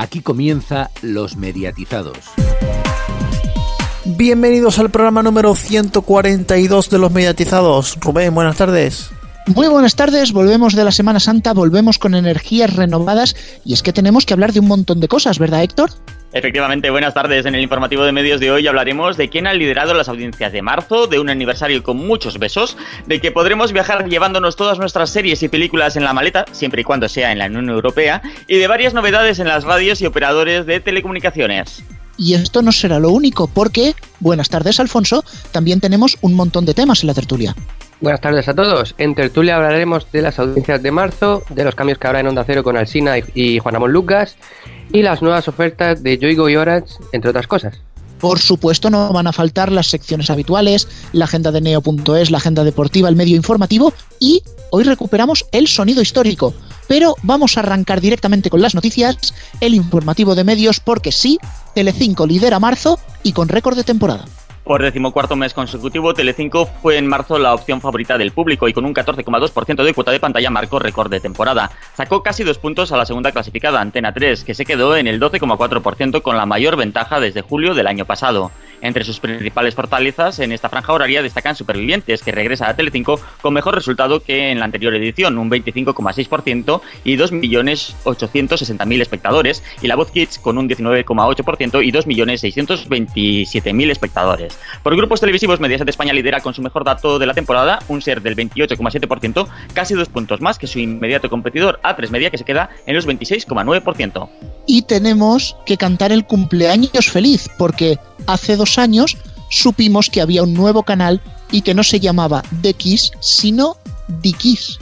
Aquí comienza Los Mediatizados. Bienvenidos al programa número 142 de Los Mediatizados. Rubén, buenas tardes. Muy buenas tardes, volvemos de la Semana Santa, volvemos con energías renovadas y es que tenemos que hablar de un montón de cosas, ¿verdad Héctor? Efectivamente, buenas tardes. En el informativo de medios de hoy hablaremos de quién ha liderado las audiencias de marzo, de un aniversario con muchos besos, de que podremos viajar llevándonos todas nuestras series y películas en la maleta, siempre y cuando sea en la Unión Europea, y de varias novedades en las radios y operadores de telecomunicaciones. Y esto no será lo único, porque, buenas tardes Alfonso, también tenemos un montón de temas en la tertulia. Buenas tardes a todos. En tertulia hablaremos de las audiencias de marzo, de los cambios que habrá en Onda Cero con Alsina y Juan Ramón Lucas y las nuevas ofertas de Yoigo y Orange, entre otras cosas. Por supuesto, no van a faltar las secciones habituales, la agenda de Neo.es, la agenda deportiva, el medio informativo y hoy recuperamos el sonido histórico. Pero vamos a arrancar directamente con las noticias, el informativo de medios, porque sí, Telecinco lidera marzo y con récord de temporada. Por decimocuarto mes consecutivo, Telecinco fue en marzo la opción favorita del público y con un 14,2% de cuota de pantalla marcó récord de temporada. Sacó casi dos puntos a la segunda clasificada, Antena 3, que se quedó en el 12,4% con la mayor ventaja desde julio del año pasado. Entre sus principales fortalezas en esta franja horaria destacan Supervivientes, que regresa a Telecinco con mejor resultado que en la anterior edición, un 25,6% y 2.860.000 espectadores, y La Voz Kids con un 19,8% y 2.627.000 espectadores. Por grupos televisivos, Mediaset España lidera con su mejor dato de la temporada, un ser del 28,7%, casi dos puntos más que su inmediato competidor A3 Media, que se queda en los 26,9%. Y tenemos que cantar el cumpleaños feliz, porque hace dos años supimos que había un nuevo canal y que no se llamaba The Kiss, sino Dikis.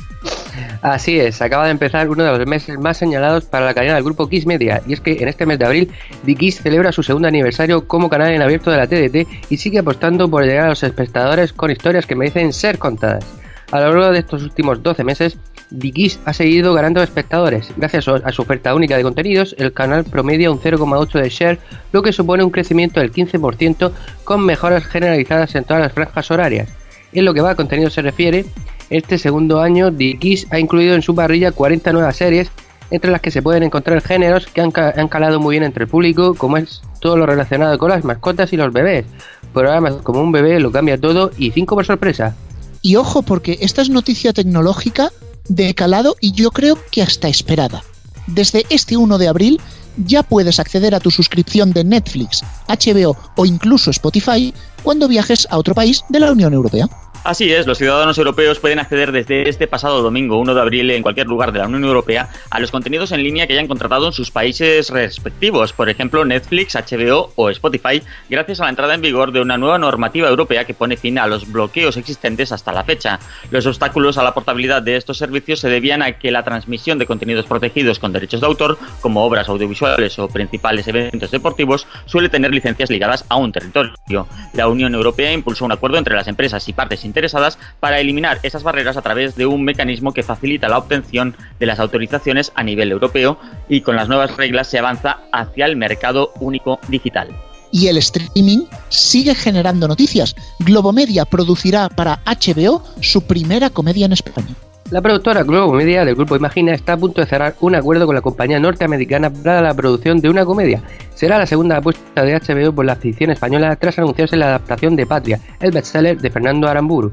Así es, acaba de empezar uno de los meses más señalados para la cadena del grupo Kiss Media, y es que en este mes de abril Dikis celebra su segundo aniversario como canal en abierto de la TDT y sigue apostando por llegar a los espectadores con historias que merecen ser contadas. A lo largo de estos últimos 12 meses, Dikis ha seguido ganando espectadores. Gracias a su oferta única de contenidos, el canal promedia un 0,8 de share, lo que supone un crecimiento del 15% con mejoras generalizadas en todas las franjas horarias. En lo que va a contenido se refiere, este segundo año Dikis ha incluido en su parrilla 40 nuevas series, entre las que se pueden encontrar géneros que han, han calado muy bien entre el público, como es todo lo relacionado con las mascotas y los bebés. Programas como Un bebé lo cambia todo y 5 por sorpresa. Y ojo, porque esta es noticia tecnológica de calado y yo creo que hasta esperada. Desde este 1 de abril ya puedes acceder a tu suscripción de Netflix, HBO o incluso Spotify cuando viajes a otro país de la Unión Europea. Así es, los ciudadanos europeos pueden acceder desde este pasado domingo 1 de abril en cualquier lugar de la Unión Europea a los contenidos en línea que hayan contratado en sus países respectivos, por ejemplo Netflix, HBO o Spotify, gracias a la entrada en vigor de una nueva normativa europea que pone fin a los bloqueos existentes hasta la fecha. Los obstáculos a la portabilidad de estos servicios se debían a que la transmisión de contenidos protegidos con derechos de autor, como obras audiovisuales o principales eventos deportivos, suele tener licencias ligadas a un territorio. La Unión Europea impulsó un acuerdo entre las empresas y partes interesadas para eliminar esas barreras a través de un mecanismo que facilita la obtención de las autorizaciones a nivel europeo y con las nuevas reglas se avanza hacia el mercado único digital. Y el streaming sigue generando noticias. Globomedia producirá para HBO su primera comedia en España. La productora Globo Media del grupo Imagina está a punto de cerrar un acuerdo con la compañía norteamericana para la producción de una comedia. Será la segunda apuesta de HBO por la ficción española tras anunciarse la adaptación de Patria, el bestseller de Fernando Aramburu.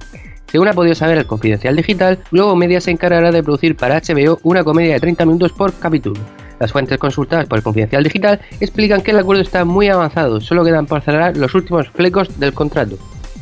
Según ha podido saber el Confidencial Digital, Globo Media se encargará de producir para HBO una comedia de 30 minutos por capítulo. Las fuentes consultadas por el Confidencial Digital explican que el acuerdo está muy avanzado, solo quedan por cerrar los últimos flecos del contrato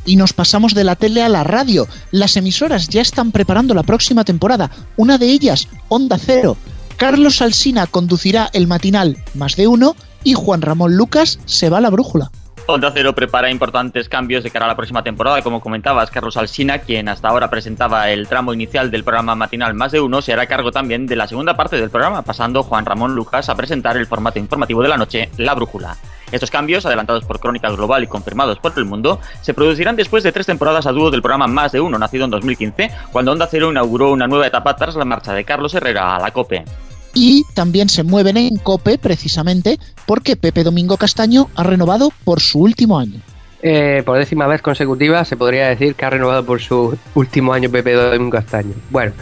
y nos pasamos de la tele a la radio. Las emisoras ya están preparando la próxima temporada. Una de ellas, Onda Cero. Carlos Alsina conducirá el matinal Más de Uno y Juan Ramón Lucas se va a la brújula. Onda Cero prepara importantes cambios de cara a la próxima temporada. Como comentabas, Carlos Alsina, quien hasta ahora presentaba el tramo inicial del programa matinal Más de Uno, se hará cargo también de la segunda parte del programa, pasando Juan Ramón Lucas a presentar el formato informativo de la noche, La Brújula. Estos cambios, adelantados por Crónica Global y confirmados por el mundo, se producirán después de tres temporadas a dúo del programa Más de Uno, nacido en 2015, cuando Onda Cero inauguró una nueva etapa tras la marcha de Carlos Herrera a la COPE y también se mueven en COPE precisamente porque Pepe Domingo Castaño ha renovado por su último año. Eh, por décima vez consecutiva se podría decir que ha renovado por su último año Pepe Domingo Castaño. Bueno,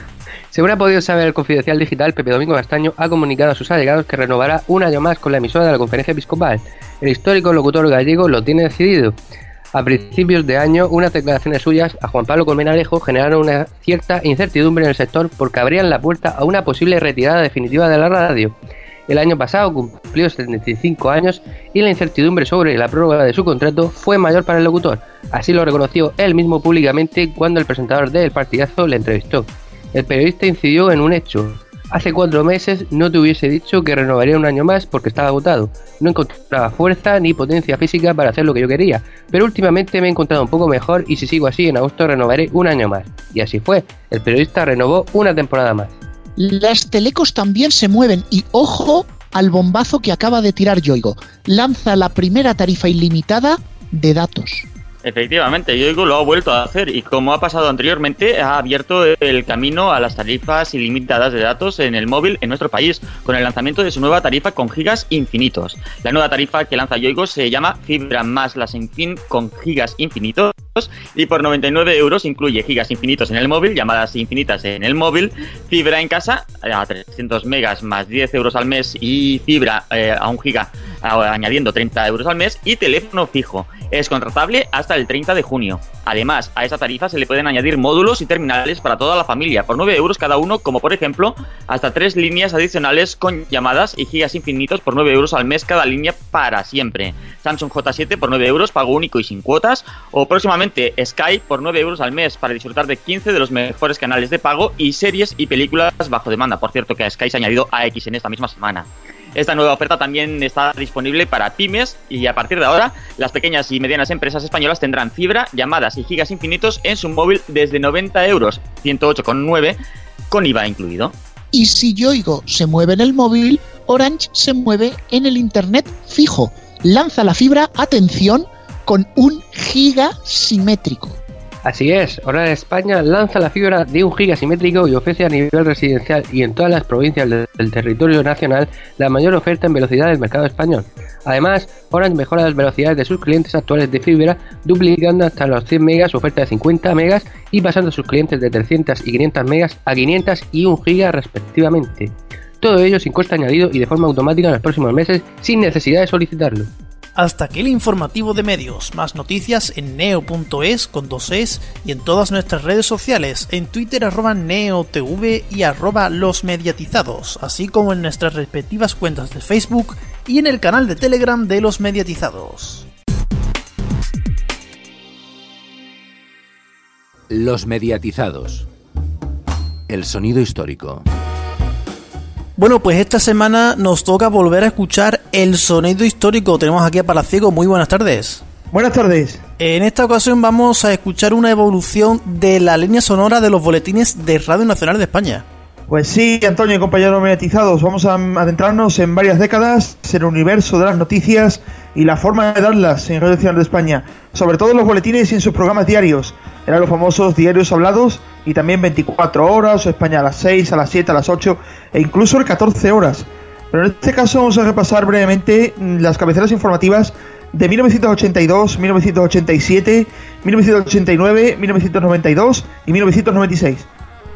según ha podido saber el confidencial digital, Pepe Domingo Castaño ha comunicado a sus allegados que renovará un año más con la emisora de la conferencia episcopal. El histórico locutor gallego lo tiene decidido. A principios de año, unas declaraciones suyas a Juan Pablo Colmenalejo generaron una cierta incertidumbre en el sector porque abrían la puerta a una posible retirada definitiva de la radio. El año pasado cumplió 75 años y la incertidumbre sobre la prórroga de su contrato fue mayor para el locutor. Así lo reconoció él mismo públicamente cuando el presentador del partidazo le entrevistó. El periodista incidió en un hecho. Hace cuatro meses no te hubiese dicho que renovaría un año más porque estaba agotado. No encontraba fuerza ni potencia física para hacer lo que yo quería. Pero últimamente me he encontrado un poco mejor y si sigo así en agosto renovaré un año más. Y así fue. El periodista renovó una temporada más. Las telecos también se mueven y ojo al bombazo que acaba de tirar Yoigo. Lanza la primera tarifa ilimitada de datos. Efectivamente, Yoigo lo ha vuelto a hacer y como ha pasado anteriormente, ha abierto el camino a las tarifas ilimitadas de datos en el móvil en nuestro país, con el lanzamiento de su nueva tarifa con gigas infinitos. La nueva tarifa que lanza Yoigo se llama Fibra más las Infin con gigas infinitos y por 99 euros incluye gigas infinitos en el móvil, llamadas infinitas en el móvil, fibra en casa a 300 megas más 10 euros al mes y fibra eh, a un giga añadiendo 30 euros al mes y teléfono fijo. Es contratable hasta el 30 de junio. Además, a esa tarifa se le pueden añadir módulos y terminales para toda la familia por 9 euros cada uno, como por ejemplo hasta 3 líneas adicionales con llamadas y gigas infinitos por 9 euros al mes cada línea para siempre. Samsung J7 por 9 euros, pago único y sin cuotas. O próximamente Sky por 9 euros al mes para disfrutar de 15 de los mejores canales de pago y series y películas bajo demanda. Por cierto, que a Sky se ha añadido AX en esta misma semana. Esta nueva oferta también está disponible para pymes y a partir de ahora las pequeñas y medianas empresas españolas tendrán fibra, llamadas y gigas infinitos en su móvil desde 90 euros, 108,9 con IVA incluido. Y si Yoigo se mueve en el móvil, Orange se mueve en el Internet fijo. Lanza la fibra, atención, con un giga simétrico. Así es, ahora España lanza la fibra de un giga simétrico y ofrece a nivel residencial y en todas las provincias del territorio nacional la mayor oferta en velocidad del mercado español. Además, Orange mejora las velocidades de sus clientes actuales de fibra, duplicando hasta los 100 megas su oferta de 50 megas y pasando a sus clientes de 300 y 500 megas a 500 y 1 giga respectivamente. Todo ello sin coste añadido y de forma automática en los próximos meses sin necesidad de solicitarlo. Hasta aquí el informativo de medios. Más noticias en neo.es con dos es y en todas nuestras redes sociales, en Twitter arroba neotv y arroba los mediatizados, así como en nuestras respectivas cuentas de Facebook y en el canal de Telegram de los mediatizados. Los mediatizados. El sonido histórico. Bueno, pues esta semana nos toca volver a escuchar el sonido histórico. Tenemos aquí a Palaciego. Muy buenas tardes. Buenas tardes. En esta ocasión vamos a escuchar una evolución de la línea sonora de los boletines de Radio Nacional de España. Pues sí, Antonio y compañeros mediatizados, vamos a adentrarnos en varias décadas en el universo de las noticias y la forma de darlas en Radio Nacional de España, sobre todo en los boletines y en sus programas diarios. Eran los famosos diarios hablados y también 24 horas, o España a las 6, a las 7, a las 8 e incluso el 14 horas. Pero en este caso vamos a repasar brevemente mm, las cabeceras informativas de 1982, 1987, 1989, 1992 y 1996.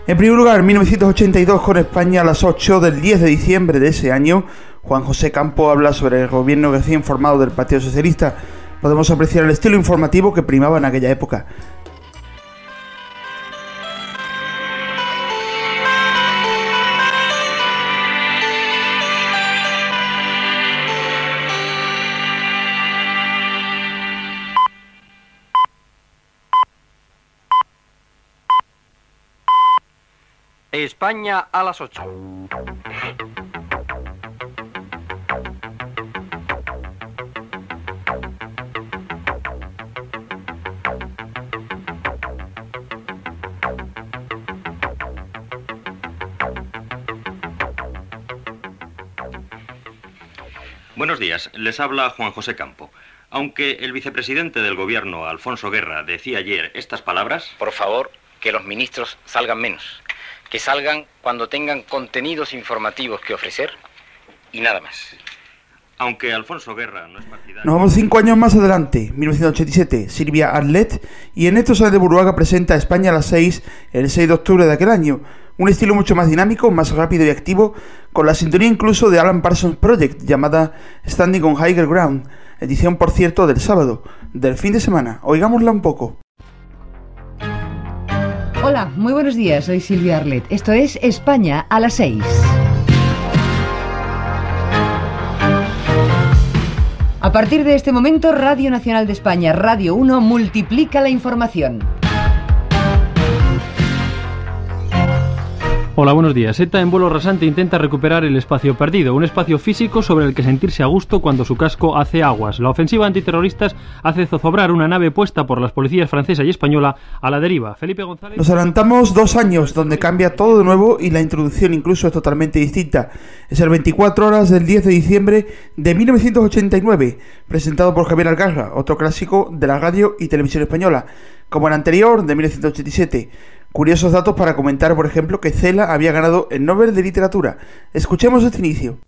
En primer lugar, 1982 con España a las 8 del 10 de diciembre de ese año, Juan José Campo habla sobre el gobierno recién formado del Partido Socialista. Podemos apreciar el estilo informativo que primaba en aquella época. España a las 8. Buenos días, les habla Juan José Campo. Aunque el vicepresidente del gobierno, Alfonso Guerra, decía ayer estas palabras... Por favor, que los ministros salgan menos que salgan cuando tengan contenidos informativos que ofrecer y nada más. Aunque Alfonso Guerra no es partidario. Nos vamos cinco años más adelante, 1987, Silvia Arlet y Ernesto Sáenz de Buruaga presenta a España a las 6 el 6 de octubre de aquel año. Un estilo mucho más dinámico, más rápido y activo, con la sintonía incluso de Alan Parsons Project, llamada Standing on Higher Ground, edición por cierto del sábado, del fin de semana. Oigámosla un poco. Hola, muy buenos días, soy Silvia Arlet. Esto es España a las 6. A partir de este momento, Radio Nacional de España, Radio 1, multiplica la información. Hola, buenos días. ETA en vuelo rasante intenta recuperar el espacio perdido, un espacio físico sobre el que sentirse a gusto cuando su casco hace aguas. La ofensiva antiterroristas hace zozobrar una nave puesta por las policías francesa y española a la deriva. Felipe González. Nos adelantamos dos años donde cambia todo de nuevo y la introducción incluso es totalmente distinta. Es el 24 horas del 10 de diciembre de 1989, presentado por Javier Algarra, otro clásico de la radio y televisión española, como el anterior de 1987. Curiosos datos para comentar, por ejemplo, que Cela había ganado el Nobel de Literatura. Escuchemos este inicio.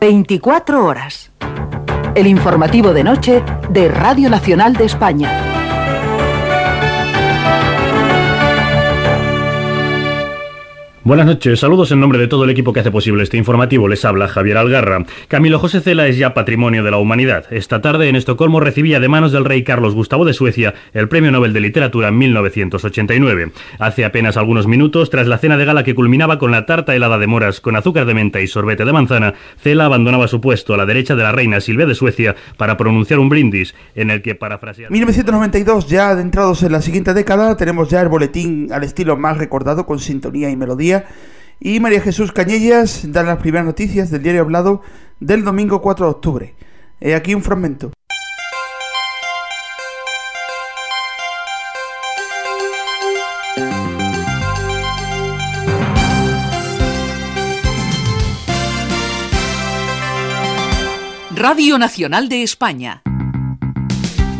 ...24 horas... El informativo de noche de Radio Nacional de España. Buenas noches, saludos en nombre de todo el equipo que hace posible este informativo. Les habla Javier Algarra. Camilo José Cela es ya patrimonio de la humanidad. Esta tarde en Estocolmo recibía de manos del rey Carlos Gustavo de Suecia el Premio Nobel de Literatura en 1989. Hace apenas algunos minutos, tras la cena de gala que culminaba con la tarta helada de moras con azúcar de menta y sorbete de manzana, Cela abandonaba su puesto a la derecha de la reina Silvia de Suecia para pronunciar un brindis en el que parafrasear... 1992, ya adentrados en la siguiente década, tenemos ya el boletín al estilo más recordado con sintonía y melodía y María Jesús Cañellas da las primeras noticias del diario hablado del domingo 4 de octubre. He aquí un fragmento. Radio Nacional de España.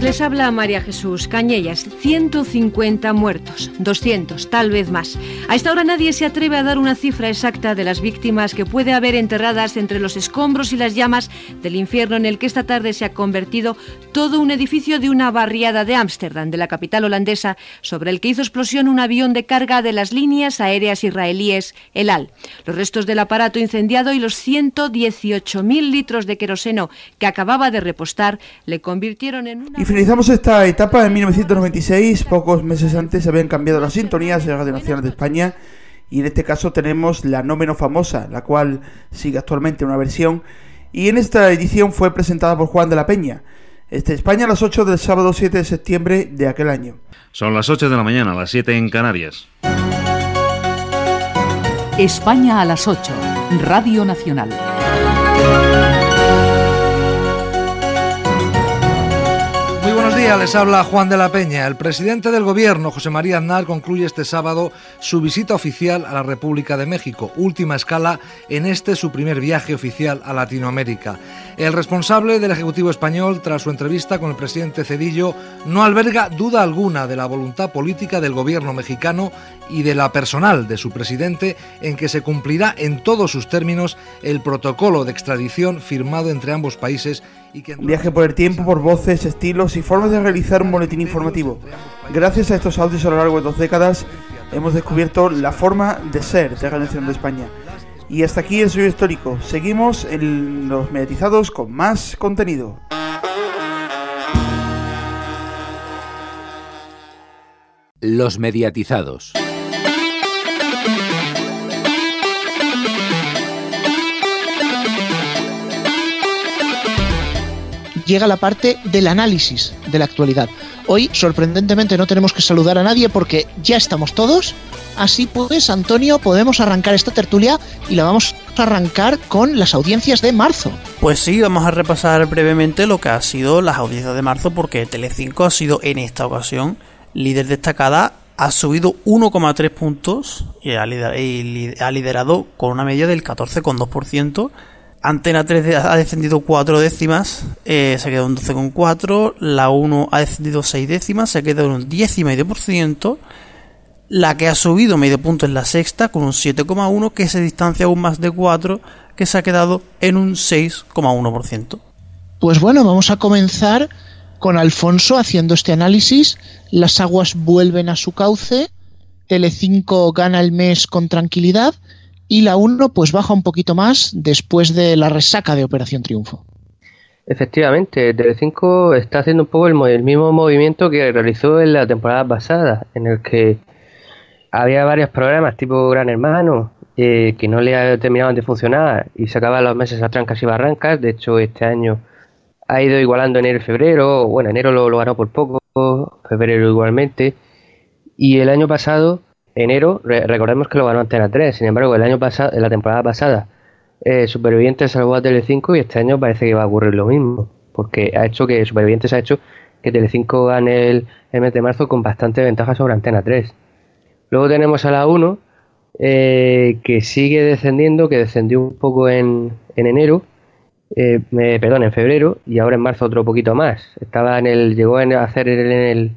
Les habla María Jesús Cañellas. 150 muertos, 200, tal vez más. A esta hora nadie se atreve a dar una cifra exacta de las víctimas que puede haber enterradas entre los escombros y las llamas del infierno en el que esta tarde se ha convertido todo un edificio de una barriada de Ámsterdam, de la capital holandesa, sobre el que hizo explosión un avión de carga de las líneas aéreas israelíes El Al. Los restos del aparato incendiado y los 118.000 litros de queroseno que acababa de repostar le convirtieron en una... Finalizamos esta etapa en 1996. Pocos meses antes se habían cambiado las sintonías de Radio Nacional de España. Y en este caso tenemos la no menos famosa, la cual sigue actualmente una versión. Y en esta edición fue presentada por Juan de la Peña. Este España a las 8 del sábado 7 de septiembre de aquel año. Son las 8 de la mañana, las 7 en Canarias. España a las 8. Radio Nacional. Días, les habla Juan de la Peña. El presidente del gobierno, José María Aznar, concluye este sábado su visita oficial a la República de México, última escala en este su primer viaje oficial a Latinoamérica. El responsable del Ejecutivo español, tras su entrevista con el presidente Cedillo, no alberga duda alguna de la voluntad política del gobierno mexicano y de la personal de su presidente en que se cumplirá en todos sus términos el protocolo de extradición firmado entre ambos países un viaje por el tiempo, por voces, estilos y formas de realizar un boletín informativo. Gracias a estos audios a lo largo de dos décadas hemos descubierto la forma de ser de la Nación de España. Y hasta aquí el suyo histórico. Seguimos en los mediatizados con más contenido. Los mediatizados. Llega la parte del análisis de la actualidad. Hoy, sorprendentemente, no tenemos que saludar a nadie porque ya estamos todos. Así pues, Antonio, podemos arrancar esta tertulia y la vamos a arrancar con las audiencias de marzo. Pues sí, vamos a repasar brevemente lo que ha sido las audiencias de marzo porque Telecinco ha sido en esta ocasión líder destacada ha subido 1,3 puntos y ha liderado con una media del 14,2%, Antena 3 ha descendido 4 décimas, eh, se ha quedado en 12,4. La 1 ha descendido 6 décimas, se ha quedado en un 10,5%. La que ha subido medio punto es la sexta, con un 7,1, que se distancia aún más de 4, que se ha quedado en un 6,1%. Pues bueno, vamos a comenzar con Alfonso haciendo este análisis. Las aguas vuelven a su cauce, Telecinco gana el mes con tranquilidad y la 1 pues baja un poquito más después de la resaca de Operación Triunfo. Efectivamente, Telecinco está haciendo un poco el, mismo movimiento que realizó en la temporada pasada, en el que había varios programas tipo Gran Hermano eh, que no le terminaban de funcionar y sacaban los meses a trancas y barrancas. De hecho, este año ha ido igualando enero y febrero. Bueno, enero lo, lo ganó por poco, febrero igualmente. Y el año pasado enero, recordemos que lo ganó Antena 3, sin embargo, el año pasado, la temporada pasada, eh, Supervivientes salvó a Telecinco y este año parece que va a ocurrir lo mismo, porque ha hecho que Supervivientes ha hecho que Telecinco gane el, mes de marzo con bastante ventaja sobre Antena 3. Luego tenemos a la 1, eh, que sigue descendiendo, que descendió un poco en, en enero, eh, perdón, en febrero, y ahora en marzo otro poquito más. Estaba en el, llegó a hacer en el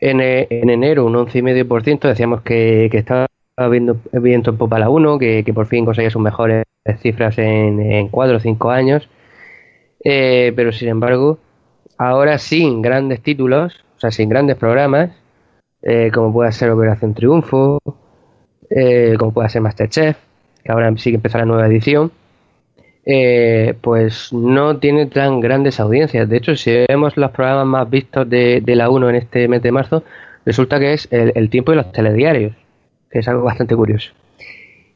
en, eh, en enero un 11,5%, decíamos que, que estaba viendo viento en popa la 1, que, por fin conseguía sus mejores cifras en, en 4 o 5 años. Eh, pero sin embargo, ahora sin grandes títulos, o sea, sin grandes programas, eh, como puede ser Operación Triunfo, como puede ser Masterchef, que ahora sí que empezó la nueva edición, eh, pues no tiene tan grandes audiencias. De hecho, si vemos los programas más vistos de, la 1 en este mes de marzo, resulta que es el, tiempo de los telediarios, que es algo bastante curioso.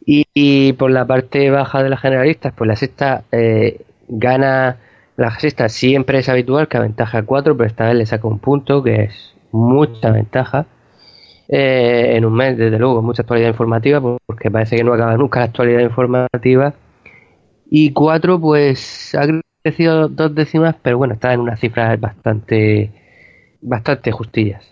Y, por la parte baja de las generalistas, pues la sexta eh, gana, la sexta siempre es habitual que aventaja 4, pero esta vez le saca un punto, que es mucha ventaja. Eh, en un mes, desde luego, mucha actualidad informativa, porque parece que no acaba nunca la actualidad informativa y 4 pues ha crecido dos décimas, pero bueno, está en unas cifras bastante, bastante justillas.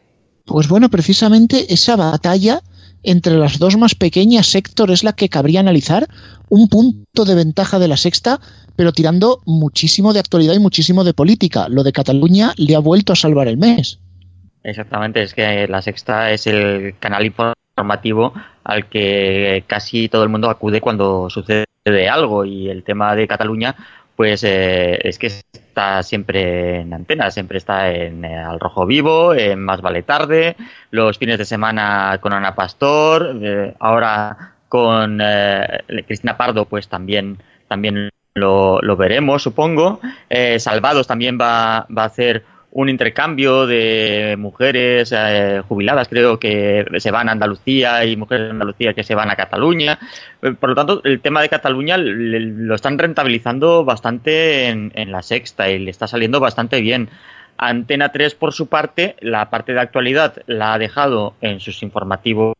Pues bueno, precisamente esa batalla entre las dos más pequeñas sector es la que cabría analizar. Un punto de ventaja de la sexta, pero tirando muchísimo de actualidad y muchísimo de política. Lo de Cataluña le ha vuelto a salvar el mes. Exactamente, es que la sexta es el canal informativo al que casi todo el mundo acude cuando sucede de algo y el tema de Cataluña pues eh, es que está siempre en antena, siempre está en eh, Al Rojo Vivo, en Más Vale Tarde, los fines de semana con Ana Pastor, eh, ahora con Cristina Pardo pues también, también lo, lo veremos supongo, Salvados también va, va a hacer un intercambio de mujeres eh, jubiladas, creo que se van a Andalucía y mujeres de Andalucía que se van a Cataluña. Eh, por lo tanto, el tema de Cataluña lo están rentabilizando bastante en, la sexta y le está saliendo bastante bien. Antena 3, por su parte, la parte de actualidad la ha dejado en sus informativos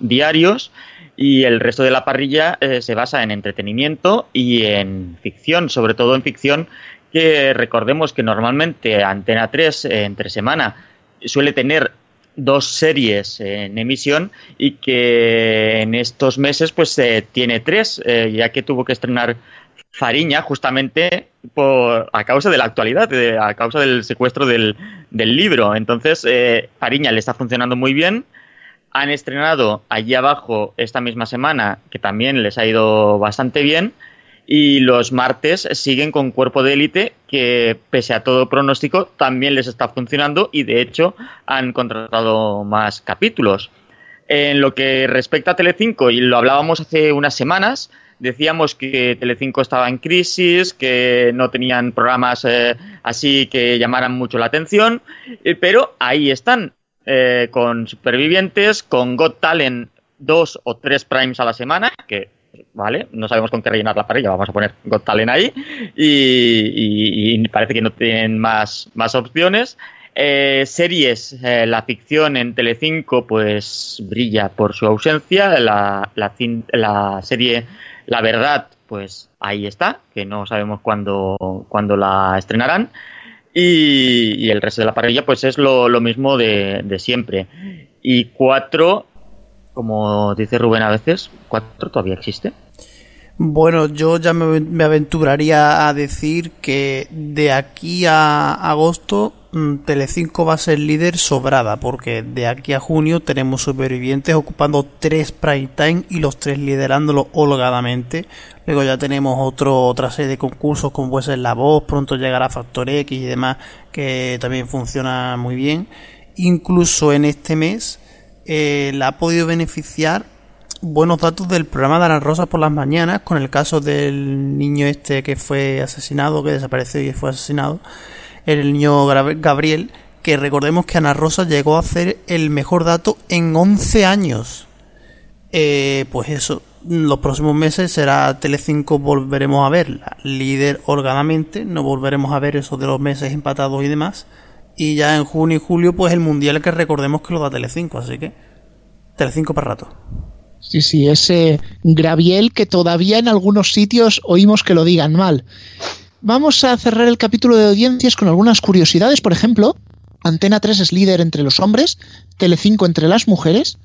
diarios y el resto de la parrilla eh, se basa en entretenimiento y en ficción, sobre todo en ficción que recordemos que normalmente Antena 3 eh, entre semana suele tener dos series en emisión y que en estos meses pues eh, tiene tres, eh, ya que tuvo que estrenar Fariña justamente por, a causa de la actualidad, a causa del secuestro del, del libro. Entonces, Fariña le está funcionando muy bien. Han estrenado allí abajo esta misma semana, que también les ha ido bastante bien y los martes siguen con Cuerpo de Élite, que pese a todo pronóstico también les está funcionando y de hecho han contratado más capítulos. En lo que respecta a Telecinco, y lo hablábamos hace unas semanas, decíamos que Telecinco estaba en crisis, que no tenían programas eh, así que llamaran mucho la atención, eh, pero ahí están, eh, con Supervivientes, con Got Talent dos o tres primes a la semana, que ¿vale? No sabemos con qué rellenar la parrilla, vamos a poner Got Talent ahí y, parece que no tienen más, más opciones. Eh, series, eh, la ficción en Telecinco pues brilla por su ausencia, la, la, serie La Verdad pues ahí está, que no sabemos cuándo, cuándo la estrenarán. Y, el resto de la parrilla pues es lo, mismo de, de siempre. Y cuatro, como dice Rubén a veces, ¿cuatro todavía existe? Bueno, yo ya me, aventuraría a decir que de aquí a agosto mm, Telecinco va a ser líder sobrada, porque de aquí a junio tenemos supervivientes ocupando tres prime time y los tres liderándolo holgadamente. Luego ya tenemos otro, otra serie de concursos como puede ser La Voz, pronto llegará Factor X y demás, que también funciona muy bien. Incluso en este mes eh, la ha podido beneficiar buenos datos del programa de Ana Rosa por las mañanas, con el caso del niño este que fue asesinado, que desapareció y fue asesinado, el niño Gabriel, que recordemos que Ana Rosa llegó a hacer el mejor dato en 11 años. Eh, pues eso, los próximos meses será Telecinco, volveremos a verla líder holgadamente, no volveremos a ver eso de los meses empatados y demás. Y ya en junio y julio, pues el mundial que recordemos que lo da Telecinco, así que Telecinco para rato. Sí, sí, ese Graviel que todavía en algunos sitios oímos que lo digan mal. Vamos a cerrar el capítulo de audiencias con algunas curiosidades. Por ejemplo, Antena 3 es líder entre los hombres, Telecinco entre las mujeres.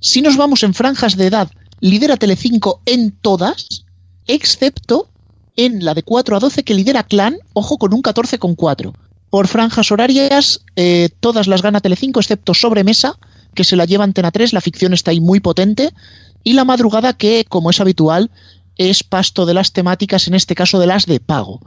Si nos vamos en franjas de edad, lidera Telecinco en todas, excepto en la de 4 a 12 que lidera Clan, ojo con un 14,4. Por franjas horarias, eh, todas las gana Telecinco excepto Sobremesa, que se la lleva Antena 3, la ficción está ahí muy potente, y la madrugada que, como es habitual, es pasto de las temáticas, en este caso de las de pago.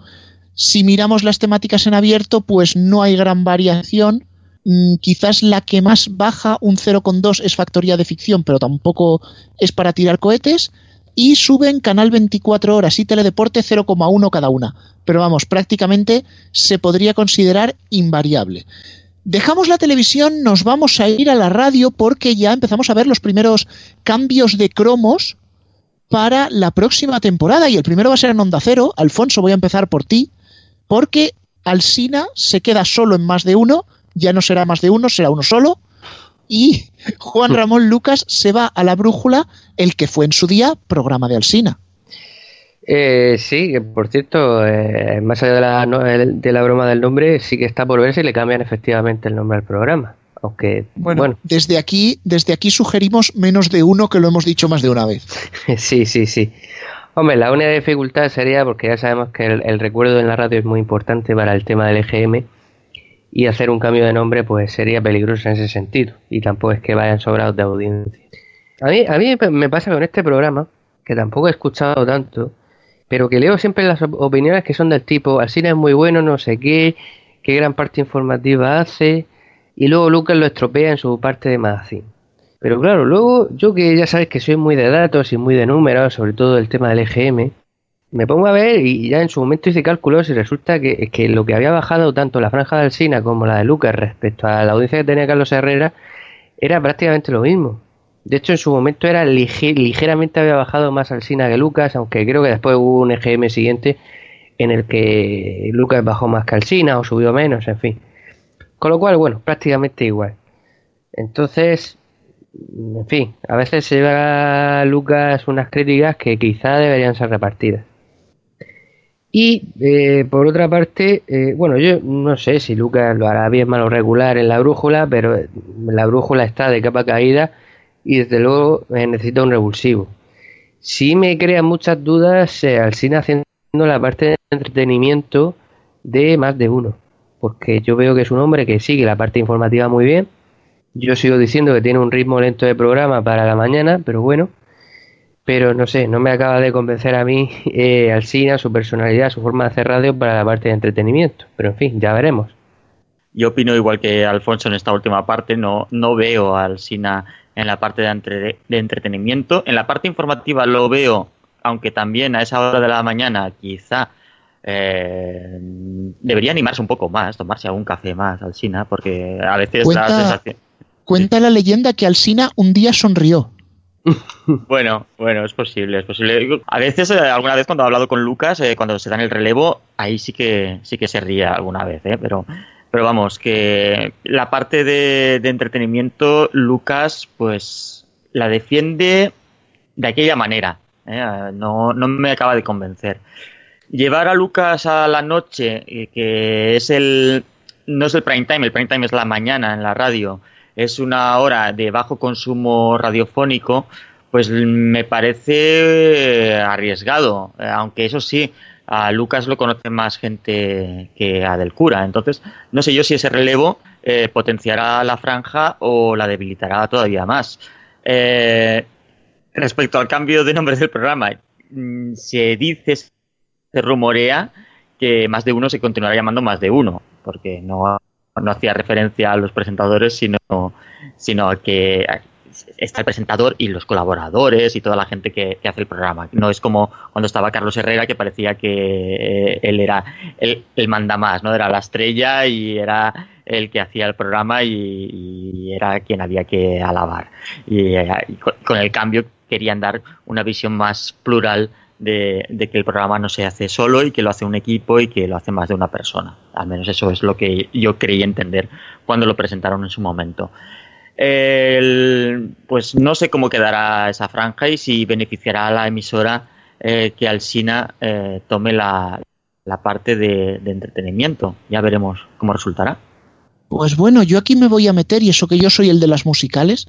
Si miramos las temáticas en abierto, pues no hay gran variación. Mm, quizás la que más baja, un 0,2, es Factoría de Ficción, pero tampoco es para tirar cohetes. Y suben Canal 24 Horas y Teledeporte 0,1 cada una. Pero vamos, prácticamente se podría considerar invariable. Dejamos la televisión, nos vamos a ir a la radio porque ya empezamos a ver los primeros cambios de cromos para la próxima temporada. Y el primero va a ser en Onda Cero. Alfonso, voy a empezar por ti, porque Alsina se queda solo en más de uno, ya no será más de uno, será uno solo. Y Juan Ramón Lucas se va a la brújula, el que fue en su día programa de Alsina. Eh, sí, por cierto, eh, más allá de la, de la broma del nombre, sí que está por ver si le cambian efectivamente el nombre al programa. Aunque, bueno, Desde, aquí, desde aquí sugerimos menos de uno que lo hemos dicho más de una vez. sí, sí, sí. Hombre, la única dificultad sería porque ya sabemos que el, recuerdo en la radio es muy importante para el tema del EGM y hacer un cambio de nombre pues sería peligroso en ese sentido y tampoco es que vayan sobrados de audiencia. A mí, a mí me pasa con este programa, que tampoco he escuchado tanto, pero que leo siempre las opiniones que son del tipo, cine es muy bueno, no sé qué, qué gran parte informativa hace, y luego Lucas lo estropea en su parte de magazine. Pero claro, luego yo que ya sabes que soy muy de datos y muy de números, sobre todo el tema del EGM, me pongo a ver y ya en su momento hice cálculos y resulta que, lo que había bajado tanto la franja de Alcina como la de Lucas respecto a la audiencia que tenía Carlos Herrera era prácticamente lo mismo. De hecho, en su momento era ligeramente había bajado más al Sina que Lucas, aunque creo que después hubo un EGM siguiente en el que Lucas bajó más que al Sina o subió menos, en fin. Con lo cual, bueno, prácticamente igual. Entonces, en fin, a veces se lleva a Lucas unas críticas que quizá deberían ser repartidas. Y eh, por otra parte, eh, bueno, yo no sé si Lucas lo hará bien, malo, regular en la brújula, pero la brújula está de capa caída y desde luego eh, necesita un revulsivo. Sí me crea muchas dudas eh, al cine haciendo la parte de entretenimiento de más de uno, porque yo veo que es un hombre que sigue la parte informativa muy bien. Yo sigo diciendo que tiene un ritmo lento de programa para la mañana, pero bueno, pero no sé, no me acaba de convencer a mí eh, Alcina, su personalidad, su forma de hacer radio para la parte de entretenimiento. Pero en fin, ya veremos. Yo opino igual que Alfonso en esta última parte, no, no veo a Alcina en la parte de, entretenimiento. En la parte informativa lo veo, aunque también a esa hora de la mañana quizá eh, debería animarse un poco más, tomarse algún café más Alsina, porque a veces cuenta, la sensación... Cuenta la leyenda que Alsina un día sonrió. bueno, bueno, es posible, es posible. A veces, eh, alguna vez cuando he hablado con Lucas, eh, cuando se dan el relevo, ahí sí que sí que se ría alguna vez, ¿eh? pero pero vamos, que la parte de, entretenimiento, Lucas, pues la defiende de aquella manera. ¿eh? No, no me acaba de convencer. Llevar a Lucas a la noche, eh, que es el. No es el prime time, el prime time es la mañana en la radio, es una hora de bajo consumo radiofónico, pues me parece arriesgado, aunque eso sí, a Lucas lo conoce más gente que a Del Cura. Entonces, no sé yo si ese relevo eh, potenciará la franja o la debilitará todavía más. Eh, respecto al cambio de nombre del programa, mm, se dice, se rumorea que más de uno se continuará llamando más de uno, porque no, no hacía referencia a los presentadores, sino, sino a que está el presentador y los colaboradores y toda la gente que, hace el programa. No es como cuando estaba Carlos Herrera que parecía que eh, él era el, el manda más, ¿no? Era la estrella y era el que hacía el programa y, era quien había que alabar. Y, eh, con, el cambio querían dar una visión más plural de, que el programa no se hace solo y que lo hace un equipo y que lo hace más de una persona. Al menos eso es lo que yo creí entender cuando lo presentaron en su momento. Pues no sé cómo quedará esa franja y si beneficiará a la emisora eh, que Alsina eh, tome la, parte de, entretenimiento. Ya veremos cómo resultará. Pues bueno, yo aquí me voy a meter, y eso que yo soy el de las musicales,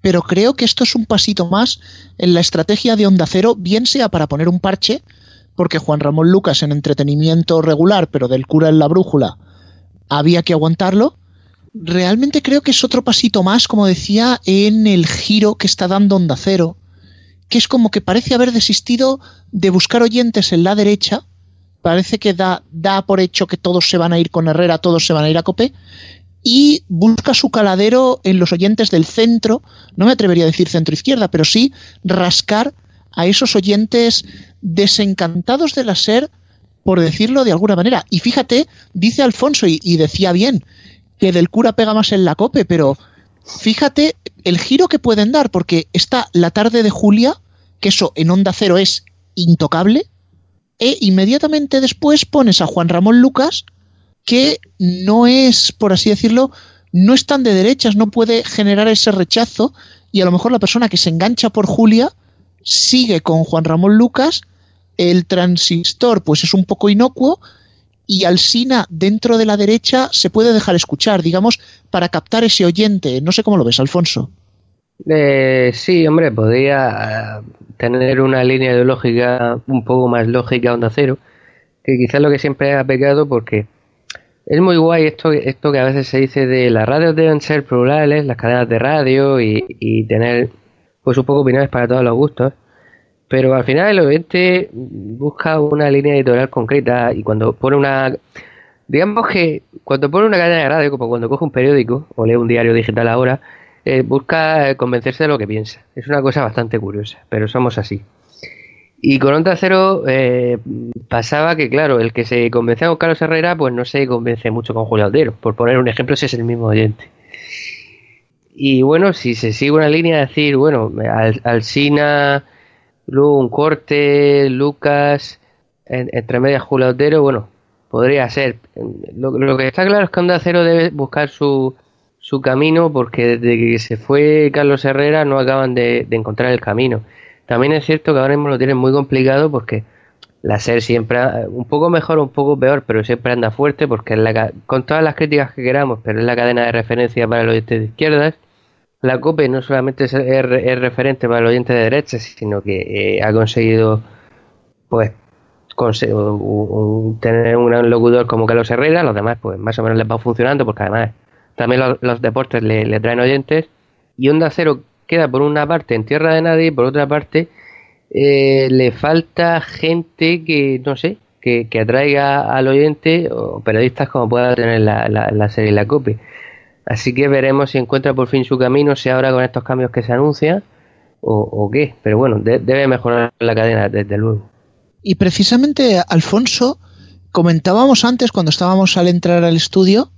pero creo que esto es un pasito más en la estrategia de Onda Cero, bien sea para poner un parche, porque Juan Ramón Lucas en entretenimiento regular, pero del cura en la brújula, había que aguantarlo, realmente creo que es otro pasito más, como decía, en el giro que está dando Onda Cero, que es como que parece haber desistido de buscar oyentes en la derecha, parece que da, da por hecho que todos se van a ir con Herrera, todos se van a ir a Cope, y busca su caladero en los oyentes del centro, no me atrevería a decir centro izquierda, pero sí rascar a esos oyentes desencantados de la SER, por decirlo de alguna manera. Y fíjate, dice Alfonso, y decía bien, que del cura pega más en la cope, pero fíjate el giro que pueden dar, porque está la tarde de Julia, que eso en Onda Cero es intocable, e inmediatamente después pones a Juan Ramón Lucas, que no es, por así decirlo, no es tan de derechas, no puede generar ese rechazo, y a lo mejor la persona que se engancha por Julia sigue con Juan Ramón Lucas, el transistor pues es un poco inocuo, y Alsina dentro de la derecha se puede dejar escuchar, digamos, para captar ese oyente. No sé cómo lo ves, Alfonso. Eh, sí, hombre, podría eh, tener una línea ideológica un poco más lógica onda cero, que quizás lo que siempre ha pecado porque es muy guay esto, esto que a veces se dice de las radios deben ser plurales, las cadenas de radio y, tener pues un poco opiniones para todos los gustos. Pero al final el oyente busca una línea editorial concreta y cuando pone una... Digamos que cuando pone una cadena de radio, como cuando coge un periódico o lee un diario digital ahora, eh, busca convencerse de lo que piensa. Es una cosa bastante curiosa, pero somos así. Y con Onda Cero eh, pasaba que, claro, el que se convencía con Carlos Herrera, pues no se convence mucho con Julio Aldero, por poner un ejemplo, si es el mismo oyente. Y bueno, si se sigue una línea de decir, bueno, Alsina luego un corte, Lucas, entre medias Julio Otero, bueno, podría ser. Lo, que está claro es que Onda Cero debe buscar su, su camino porque desde que se fue Carlos Herrera no acaban de, encontrar el camino. También es cierto que ahora mismo lo tienen muy complicado porque la SER siempre, un poco mejor, un poco peor, pero siempre anda fuerte porque es la, con todas las críticas que queramos, pero es la cadena de referencia para los de izquierdas la COPE no solamente es, referente para el oyente de derecha, sino que eh, ha conseguido pues tener un locutor como Carlos Herrera, los demás pues más o menos les va funcionando porque además también los, deportes le, traen oyentes. Y Onda Cero queda por una parte en tierra de nadie y por otra parte eh, le falta gente que no sé que, atraiga al oyente o periodistas como pueda tener la, la, serie La COPE Así que veremos si encuentra por fin su camino, si ahora con estos cambios que se anuncian o, qué. Pero bueno, debe mejorar la cadena, desde luego. Y precisamente, Alfonso, comentábamos antes, cuando estábamos al entrar al estudio,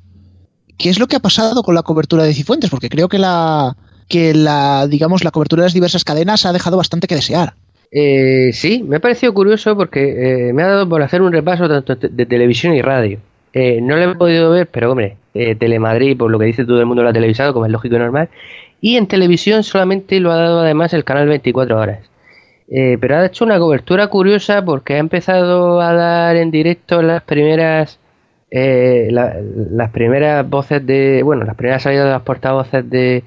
qué es lo que ha pasado con la cobertura de Cifuentes, porque creo que la, que la, digamos, la cobertura de las diversas cadenas ha dejado bastante que desear. Eh, sí, me ha parecido curioso porque eh, me ha dado por hacer un repaso tanto de televisión y radio. Eh, no lo he podido ver, pero hombre, eh, Telemadrid, por lo que dice todo el mundo, lo ha televisado, como es lógico y normal. Y en televisión solamente lo ha dado además el canal 24 horas. Eh, pero ha hecho una cobertura curiosa porque ha empezado a dar en directo las primeras las primeras voces de bueno las primeras salidas de las portavoces de,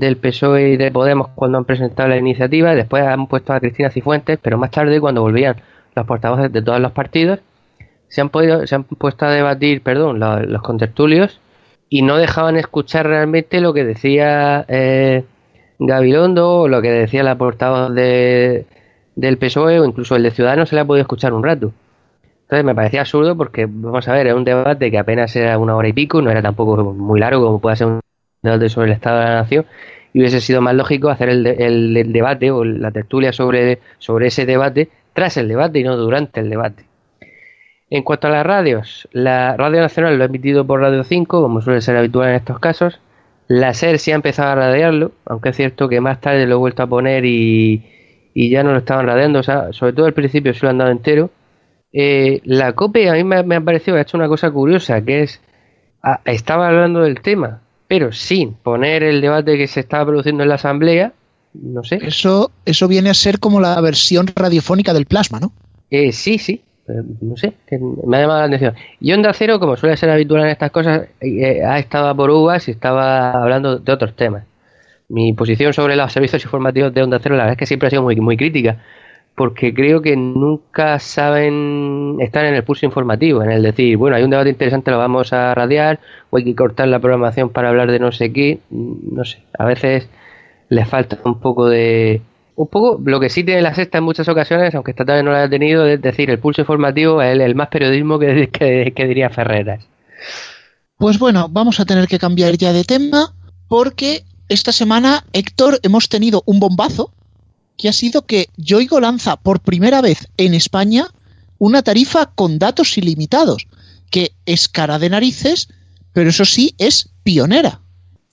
del PSOE y de Podemos cuando han presentado la iniciativa, después han puesto a Cristina Cifuentes, pero más tarde cuando volvían los portavoces de todos los partidos, se han, podido, se han puesto a debatir, perdón, los, los contertulios y no dejaban escuchar realmente lo que decía eh, Gabilondo o lo que decía la portavoz de, del PSOE o incluso el de Ciudadanos se le ha podido escuchar un rato. Entonces me parecía absurdo porque, vamos a ver, es un debate que apenas era una hora y pico, no era tampoco muy largo como puede ser un sobre el Estado de la Nación, y hubiese sido más lógico hacer el, el, debate o la tertulia sobre, sobre ese debate tras el debate y no durante el debate. En cuanto a las radios, la Radio Nacional lo ha emitido por Radio 5, como suele ser habitual en estos casos. La SER sí ha empezado a radiarlo, aunque es cierto que más tarde lo he vuelto a poner y, y ya no lo estaban radiando, o sea, sobre todo al principio sí lo han dado entero. Eh, la COPE a mí me, ha parecido que ha hecho una cosa curiosa, que es, estaba hablando del tema, pero sin poner el debate que se estaba produciendo en la asamblea, no sé. Eso, eso viene a ser como la versión radiofónica del plasma, ¿no? Eh, sí, sí, no sé, me ha llamado la atención. Y Onda Cero, como suele ser habitual en estas cosas, eh, ha estado por uvas y estaba hablando de otros temas. Mi posición sobre los servicios informativos de Onda Cero, la verdad es que siempre ha sido muy, muy crítica, porque creo que nunca saben estar en el pulso informativo, en el decir, bueno, hay un debate interesante, lo vamos a radiar, o hay que cortar la programación para hablar de no sé qué, no sé, a veces les falta un poco de, un poco lo que sí tiene la sexta en muchas ocasiones, aunque esta tarde no la haya tenido, es decir, el pulso informativo es el, más periodismo que, diría Ferreras. Pues bueno, vamos a tener que cambiar ya de tema porque esta semana, Héctor, hemos tenido un bombazo que ha sido que Yoigo lanza por primera vez en España una tarifa con datos ilimitados, que es cara de narices, pero eso sí es pionera.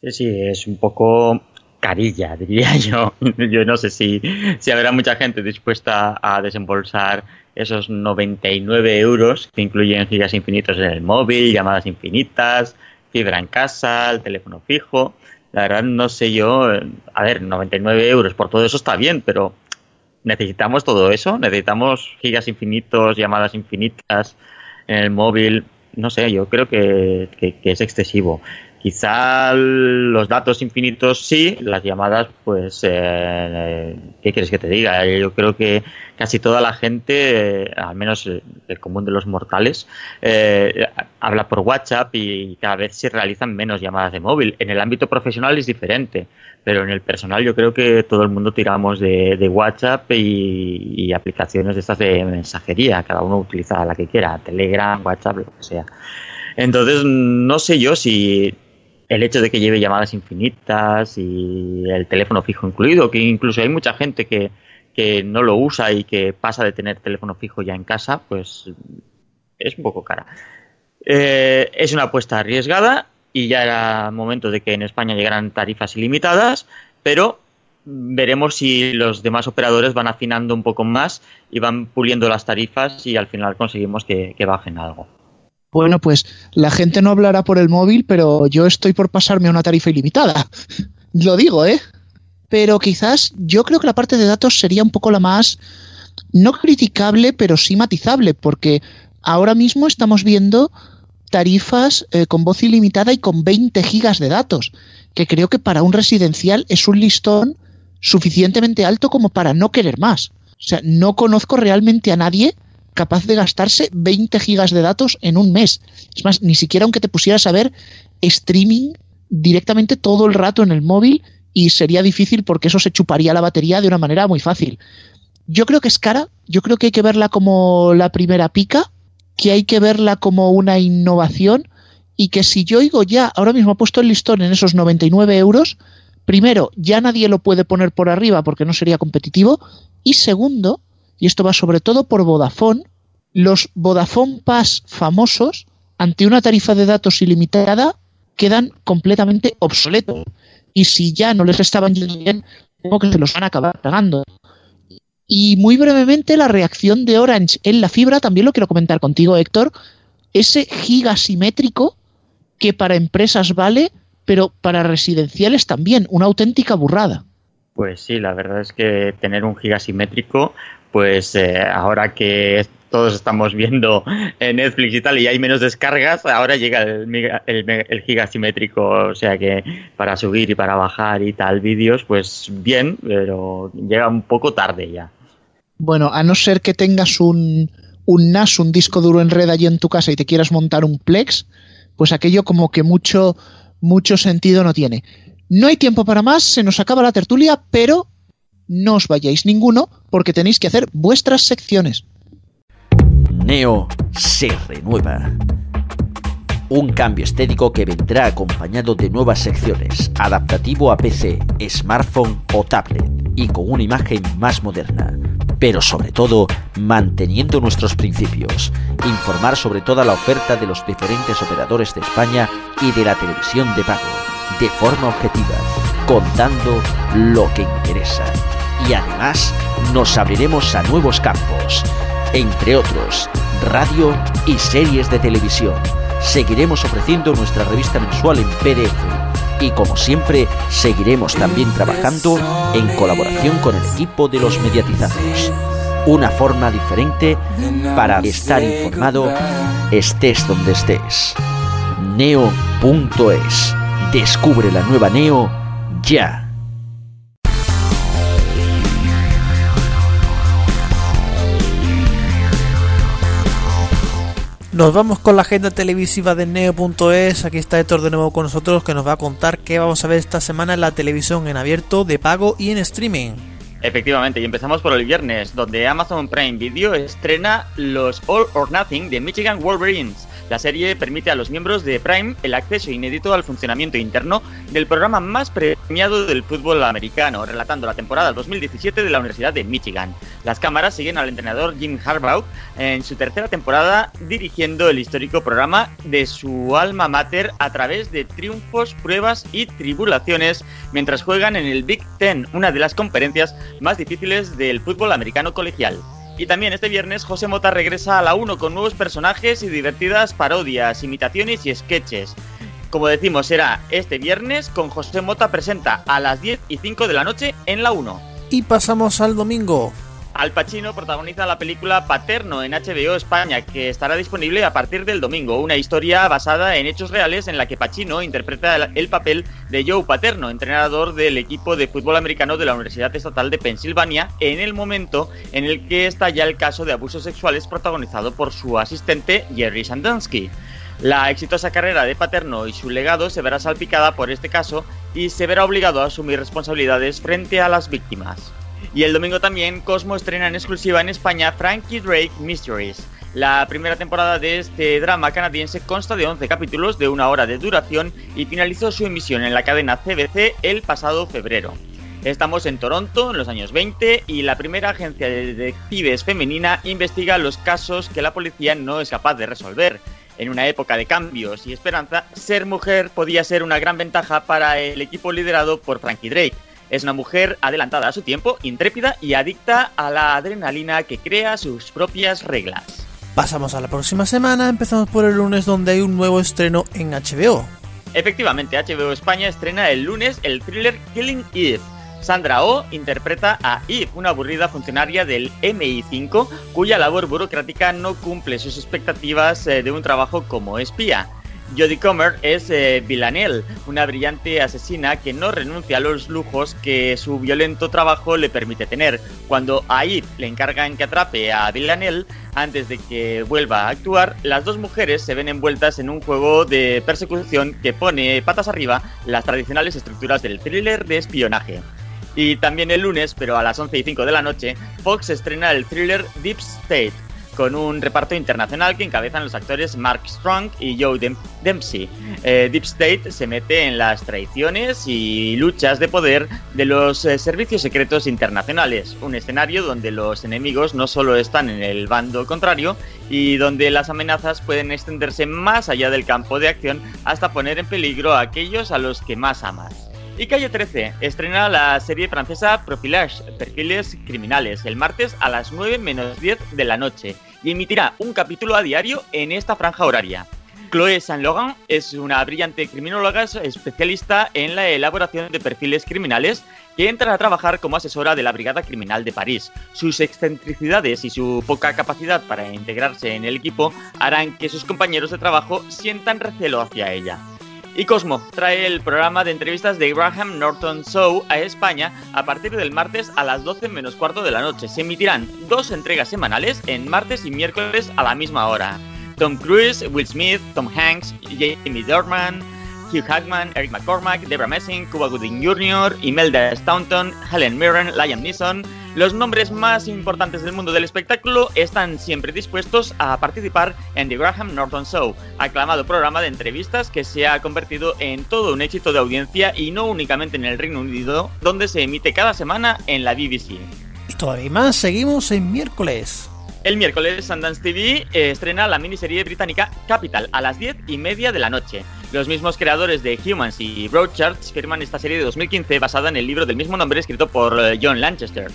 Sí, sí, es un poco carilla, diría yo. Yo no sé si, si habrá mucha gente dispuesta a desembolsar esos 99 euros que incluyen gigas infinitos en el móvil, llamadas infinitas, fibra en casa, el teléfono fijo. La verdad no sé yo, a ver, 99 euros por todo eso está bien, pero ¿necesitamos todo eso? ¿Necesitamos gigas infinitos, llamadas infinitas en el móvil? No sé, yo creo que, que, que es excesivo. Quizá los datos infinitos sí, las llamadas, pues, eh, ¿qué quieres que te diga? Yo creo que casi toda la gente, eh, al menos el común de los mortales, eh, habla por WhatsApp y cada vez se realizan menos llamadas de móvil. En el ámbito profesional es diferente, pero en el personal yo creo que todo el mundo tiramos de, de WhatsApp y, y, aplicaciones de estas de mensajería. Cada uno utiliza la que quiera, Telegram, WhatsApp, lo que sea. Entonces, no sé yo si el hecho de que lleve llamadas infinitas y el teléfono fijo incluido, que incluso hay mucha gente que, que no lo usa y que pasa de tener teléfono fijo ya en casa, pues es un poco cara. Eh, es una apuesta arriesgada y ya era momento de que en España llegaran tarifas ilimitadas, pero veremos si los demás operadores van afinando un poco más y van puliendo las tarifas y al final conseguimos que, que bajen algo. Bueno, pues la gente no hablará por el móvil, pero yo estoy por pasarme a una tarifa ilimitada. Lo digo, ¿eh? Pero quizás yo creo que la parte de datos sería un poco la más, no criticable, pero sí matizable, porque ahora mismo estamos viendo tarifas eh, con voz ilimitada y con 20 gigas de datos, que creo que para un residencial es un listón suficientemente alto como para no querer más. O sea, no conozco realmente a nadie capaz de gastarse 20 gigas de datos en un mes. Es más, ni siquiera aunque te pusieras a ver streaming directamente todo el rato en el móvil y sería difícil porque eso se chuparía la batería de una manera muy fácil. Yo creo que es cara, yo creo que hay que verla como la primera pica, que hay que verla como una innovación y que si yo oigo ya, ahora mismo ha puesto el listón en esos 99 euros, primero, ya nadie lo puede poner por arriba porque no sería competitivo y segundo, y esto va sobre todo por Vodafone, los Vodafone Pass famosos, ante una tarifa de datos ilimitada, quedan completamente obsoletos. Y si ya no les estaban yendo bien, tengo que se los van a acabar pagando. Y muy brevemente, la reacción de Orange en la fibra, también lo quiero comentar contigo, Héctor. Ese giga simétrico que para empresas vale, pero para residenciales también, una auténtica burrada. Pues sí, la verdad es que tener un giga simétrico pues eh, ahora que todos estamos viendo en Netflix y tal y hay menos descargas, ahora llega el, el, el giga simétrico, o sea que para subir y para bajar y tal vídeos, pues bien, pero llega un poco tarde ya. Bueno, a no ser que tengas un, un NAS, un disco duro en red allí en tu casa y te quieras montar un Plex, pues aquello como que mucho, mucho sentido no tiene. No hay tiempo para más, se nos acaba la tertulia, pero no os vayáis ninguno porque tenéis que hacer vuestras secciones. Neo se renueva. Un cambio estético que vendrá acompañado de nuevas secciones, adaptativo a PC, smartphone o tablet, y con una imagen más moderna. Pero sobre todo, manteniendo nuestros principios, informar sobre toda la oferta de los diferentes operadores de España y de la televisión de pago, de forma objetiva, contando lo que interesa. Y además, nos abriremos a nuevos campos, entre otros, radio y series de televisión seguiremos ofreciendo nuestra revista mensual en PDF y como siempre seguiremos también trabajando en colaboración con el equipo de los mediatizados. Una forma diferente para estar informado estés donde estés. Neo.es. Descubre la nueva Neo ya. Nos vamos con la agenda televisiva de Neo.es. Aquí está Héctor de nuevo con nosotros que nos va a contar qué vamos a ver esta semana en la televisión en abierto, de pago y en streaming. Efectivamente, y empezamos por el viernes, donde Amazon Prime Video estrena los All or Nothing de Michigan Wolverines. La serie permite a los miembros de Prime el acceso inédito al funcionamiento interno del programa más premiado del fútbol americano, relatando la temporada 2017 de la Universidad de Michigan. Las cámaras siguen al entrenador Jim Harbaugh en su tercera temporada dirigiendo el histórico programa de su alma mater a través de triunfos, pruebas y tribulaciones mientras juegan en el Big Ten, una de las conferencias más difíciles del fútbol americano colegial. Y también este viernes José Mota regresa a la 1 con nuevos personajes y divertidas parodias, imitaciones y sketches. Como decimos, será este viernes con José Mota presenta a las 10 y 5 de la noche en la 1. Y pasamos al domingo. Al Pacino protagoniza la película Paterno en HBO España, que estará disponible a partir del domingo. Una historia basada en hechos reales en la que Pacino interpreta el papel de Joe Paterno, entrenador del equipo de fútbol americano de la Universidad Estatal de Pensilvania, en el momento en el que estalla el caso de abusos sexuales protagonizado por su asistente Jerry Sandansky. La exitosa carrera de Paterno y su legado se verá salpicada por este caso y se verá obligado a asumir responsabilidades frente a las víctimas. Y el domingo también Cosmo estrena en exclusiva en España Frankie Drake Mysteries. La primera temporada de este drama canadiense consta de 11 capítulos de una hora de duración y finalizó su emisión en la cadena CBC el pasado febrero. Estamos en Toronto en los años 20 y la primera agencia de detectives femenina investiga los casos que la policía no es capaz de resolver. En una época de cambios y esperanza, ser mujer podía ser una gran ventaja para el equipo liderado por Frankie Drake. Es una mujer adelantada a su tiempo, intrépida y adicta a la adrenalina que crea sus propias reglas. Pasamos a la próxima semana, empezamos por el lunes donde hay un nuevo estreno en HBO. Efectivamente, HBO España estrena el lunes el thriller Killing Eve. Sandra Oh interpreta a Eve, una aburrida funcionaria del MI5 cuya labor burocrática no cumple sus expectativas eh, de un trabajo como espía. Jodie Comer es eh, Villanelle, una brillante asesina que no renuncia a los lujos que su violento trabajo le permite tener. Cuando a le encargan que atrape a Villanelle antes de que vuelva a actuar, las dos mujeres se ven envueltas en un juego de persecución que pone patas arriba las tradicionales estructuras del thriller de espionaje. Y también el lunes, pero a las 11 y 5 de la noche, Fox estrena el thriller Deep State, con un reparto internacional que encabezan los actores Mark Strong y Joe Dempsey. Eh, Deep State se mete en las traiciones y luchas de poder de los eh, servicios secretos internacionales, un escenario donde los enemigos no solo están en el bando contrario y donde las amenazas pueden extenderse más allá del campo de acción hasta poner en peligro a aquellos a los que más amas. Y Calle 13 estrena la serie francesa Profilage, Perfiles Criminales, el martes a las 9 menos 10 de la noche y emitirá un capítulo a diario en esta franja horaria. Chloé Saint-Laurent es una brillante criminóloga especialista en la elaboración de perfiles criminales que entra a trabajar como asesora de la Brigada Criminal de París. Sus excentricidades y su poca capacidad para integrarse en el equipo harán que sus compañeros de trabajo sientan recelo hacia ella. Y Cosmo trae el programa de entrevistas de Graham Norton Show a España a partir del martes a las 12 menos cuarto de la noche. Se emitirán dos entregas semanales en martes y miércoles a la misma hora. Tom Cruise, Will Smith, Tom Hanks, Jamie Dorman, Hugh Hackman, Eric McCormack, Debra Messing, Cuba Gooding Jr., Imelda Staunton, Helen Mirren, Liam Neeson, los nombres más importantes del mundo del espectáculo están siempre dispuestos a participar en The Graham Norton Show, aclamado programa de entrevistas que se ha convertido en todo un éxito de audiencia y no únicamente en el Reino Unido, donde se emite cada semana en la BBC. Y todavía más, seguimos en miércoles. El miércoles Sundance TV eh, estrena la miniserie británica Capital a las 10 y media de la noche. Los mismos creadores de Humans y Broadchurch firman esta serie de 2015 basada en el libro del mismo nombre escrito por eh, John Lanchester.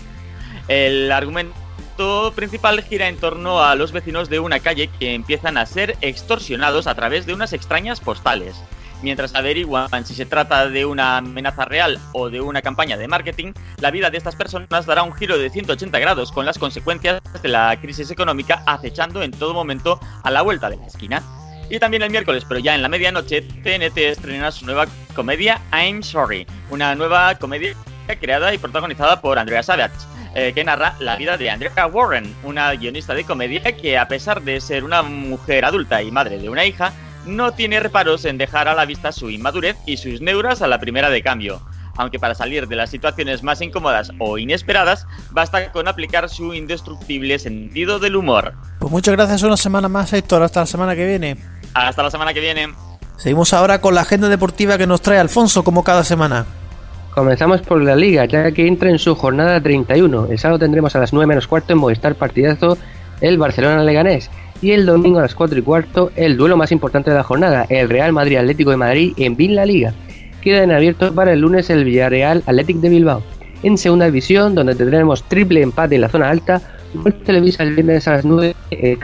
El argumento principal gira en torno a los vecinos de una calle que empiezan a ser extorsionados a través de unas extrañas postales. Mientras averiguan si se trata de una amenaza real o de una campaña de marketing, la vida de estas personas dará un giro de 180 grados con las consecuencias de la crisis económica acechando en todo momento a la vuelta de la esquina. Y también el miércoles, pero ya en la medianoche, TNT estrena su nueva comedia I'm Sorry, una nueva comedia creada y protagonizada por Andrea Savage. Eh, que narra la vida de Andrea Warren, una guionista de comedia que a pesar de ser una mujer adulta y madre de una hija, no tiene reparos en dejar a la vista su inmadurez y sus neuras a la primera de cambio. Aunque para salir de las situaciones más incómodas o inesperadas, basta con aplicar su indestructible sentido del humor. Pues muchas gracias una semana más, Héctor. Hasta la semana que viene. Hasta la semana que viene. Seguimos ahora con la agenda deportiva que nos trae Alfonso, como cada semana. Comenzamos por la Liga, ya que entra en su jornada 31. El sábado tendremos a las 9 menos cuarto en Movistar Partidazo el Barcelona-Leganés y el domingo a las 4 y cuarto el duelo más importante de la jornada, el Real Madrid Atlético de Madrid en Vin La Liga. Queda en abierto para el lunes el Villarreal Athletic de Bilbao. En segunda división, donde tendremos triple empate en la zona alta, Televisa el viernes a las 9 el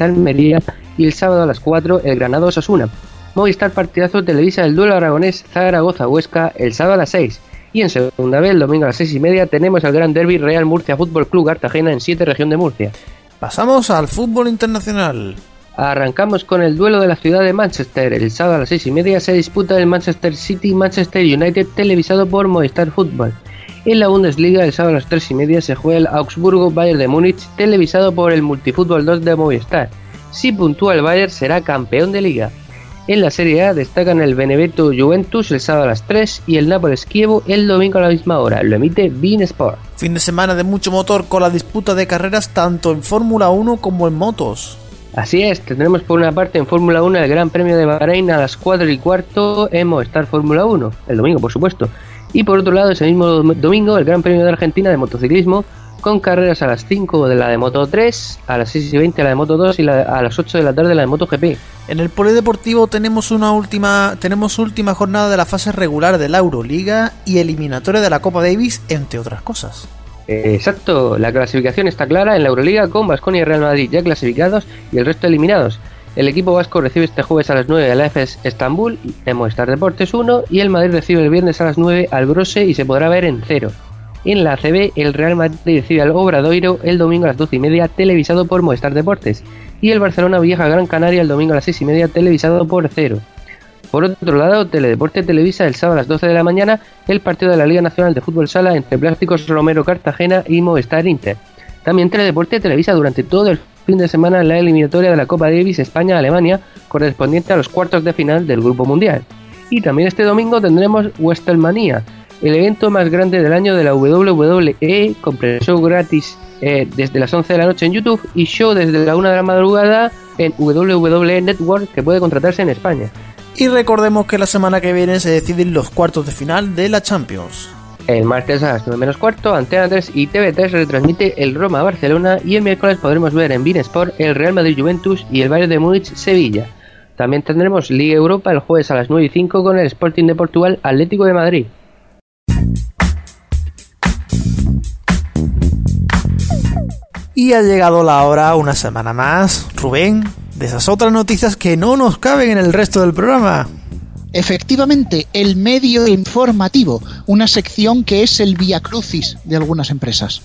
Almería y el sábado a las 4 el Granado Osasuna. Movistar Partidazo televisa el duelo aragonés Zaragoza-Huesca el sábado a las 6. Y en segunda vez, el domingo a las 6 y media, tenemos el Gran Derby Real Murcia Fútbol Club Cartagena en 7 región de Murcia. Pasamos al fútbol internacional. Arrancamos con el duelo de la ciudad de Manchester. El sábado a las 6 y media se disputa el Manchester City Manchester United televisado por Movistar Fútbol. En la Bundesliga, el sábado a las 3 y media se juega el Augsburgo Bayern de Múnich televisado por el Multifútbol 2 de Movistar. Si puntúa el Bayern será campeón de liga. En la Serie A destacan el Benevento Juventus el sábado a las 3 y el Nápoles Kievo el domingo a la misma hora. Lo emite Bean Sport. Fin de semana de mucho motor con la disputa de carreras tanto en Fórmula 1 como en motos. Así es, tendremos por una parte en Fórmula 1 el Gran Premio de Bahrein a las 4 y cuarto en Movistar Fórmula 1, el domingo por supuesto. Y por otro lado, ese mismo domingo, el Gran Premio de Argentina de motociclismo con carreras a las 5 de la de Moto 3, a las 6 y 20 la de Moto 2 y a las 8 de la tarde la de Moto GP. En el polideportivo tenemos una última tenemos última jornada de la fase regular de la Euroliga y eliminatoria de la Copa Davis, entre otras cosas. Exacto, la clasificación está clara en la Euroliga con Vasconia y Real Madrid ya clasificados y el resto eliminados. El equipo vasco recibe este jueves a las 9 al AFS Estambul en Movistar Deportes 1 y el Madrid recibe el viernes a las 9 al Brose y se podrá ver en cero. En la ACB, el Real Madrid recibe al Obradoiro el domingo a las 12 y media, televisado por Movistar Deportes, y el Barcelona viaja a Gran Canaria el domingo a las 6 y media, televisado por Cero. Por otro lado, Teledeporte televisa el sábado a las 12 de la mañana el partido de la Liga Nacional de Fútbol Sala entre Plásticos Romero Cartagena y Movistar Inter. También Teledeporte televisa durante todo el fin de semana la eliminatoria de la Copa Davis España-Alemania correspondiente a los cuartos de final del Grupo Mundial. Y también este domingo tendremos WrestleMania, el evento más grande del año de la WWE, con show gratis eh, desde las 11 de la noche en YouTube y show desde la 1 de la madrugada en WWE Network que puede contratarse en España. Y recordemos que la semana que viene se deciden los cuartos de final de la Champions. El martes a las 9 menos cuarto, Antena 3 y TV3 retransmite el Roma-Barcelona y el miércoles podremos ver en Sport el Real Madrid-Juventus y el Bayern de Múnich-Sevilla. También tendremos Liga Europa el jueves a las 9 y 5 con el Sporting de Portugal Atlético de Madrid. Y ha llegado la hora, una semana más, Rubén, de esas otras noticias que no nos caben en el resto del programa. Efectivamente, el medio informativo, una sección que es el via crucis de algunas empresas.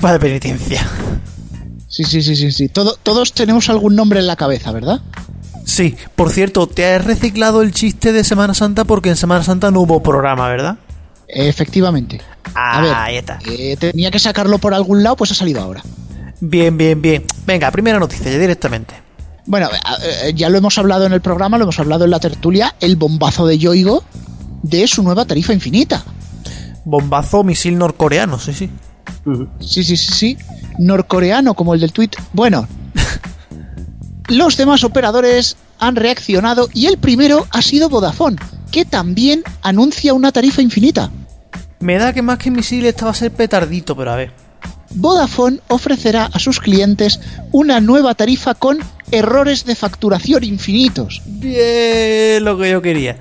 Vaya penitencia. Sí, sí, sí, sí, sí. Todo- todos tenemos algún nombre en la cabeza, ¿verdad? Sí, por cierto, te has reciclado el chiste de Semana Santa porque en Semana Santa no hubo programa, ¿verdad? Efectivamente. A ver, ahí está. eh, tenía que sacarlo por algún lado, pues ha salido ahora. Bien, bien, bien. Venga, primera noticia, ya directamente. Bueno, eh, ya lo hemos hablado en el programa, lo hemos hablado en la tertulia, el bombazo de Yoigo de su nueva tarifa infinita. Bombazo misil norcoreano, sí, sí. Sí, sí, sí, sí. Norcoreano como el del tweet. Bueno, los demás operadores han reaccionado y el primero ha sido Vodafone, que también anuncia una tarifa infinita. Me da que más que misil esta va a ser petardito, pero a ver. Vodafone ofrecerá a sus clientes una nueva tarifa con errores de facturación infinitos. Bien, lo que yo quería.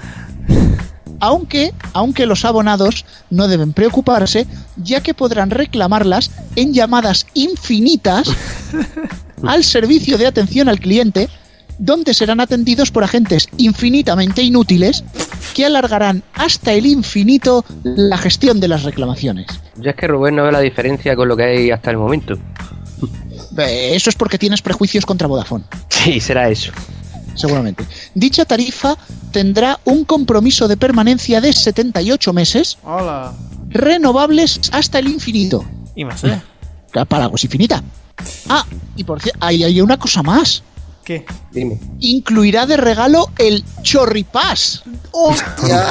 Aunque, aunque los abonados no deben preocuparse, ya que podrán reclamarlas en llamadas infinitas al servicio de atención al cliente, donde serán atendidos por agentes infinitamente inútiles que alargarán hasta el infinito la gestión de las reclamaciones. Yo es que Rubén no ve la diferencia con lo que hay hasta el momento. Eso es porque tienes prejuicios contra Vodafone. Sí, será eso. seguramente. Dicha tarifa tendrá un compromiso de permanencia de 78 meses, Hola. renovables hasta el infinito. Y más, ¿eh? Para pues infinita. Ah, y por cierto, hay, hay una cosa más. ¿Qué? Dime. Incluirá de regalo el Chorripass. ¡Hostia!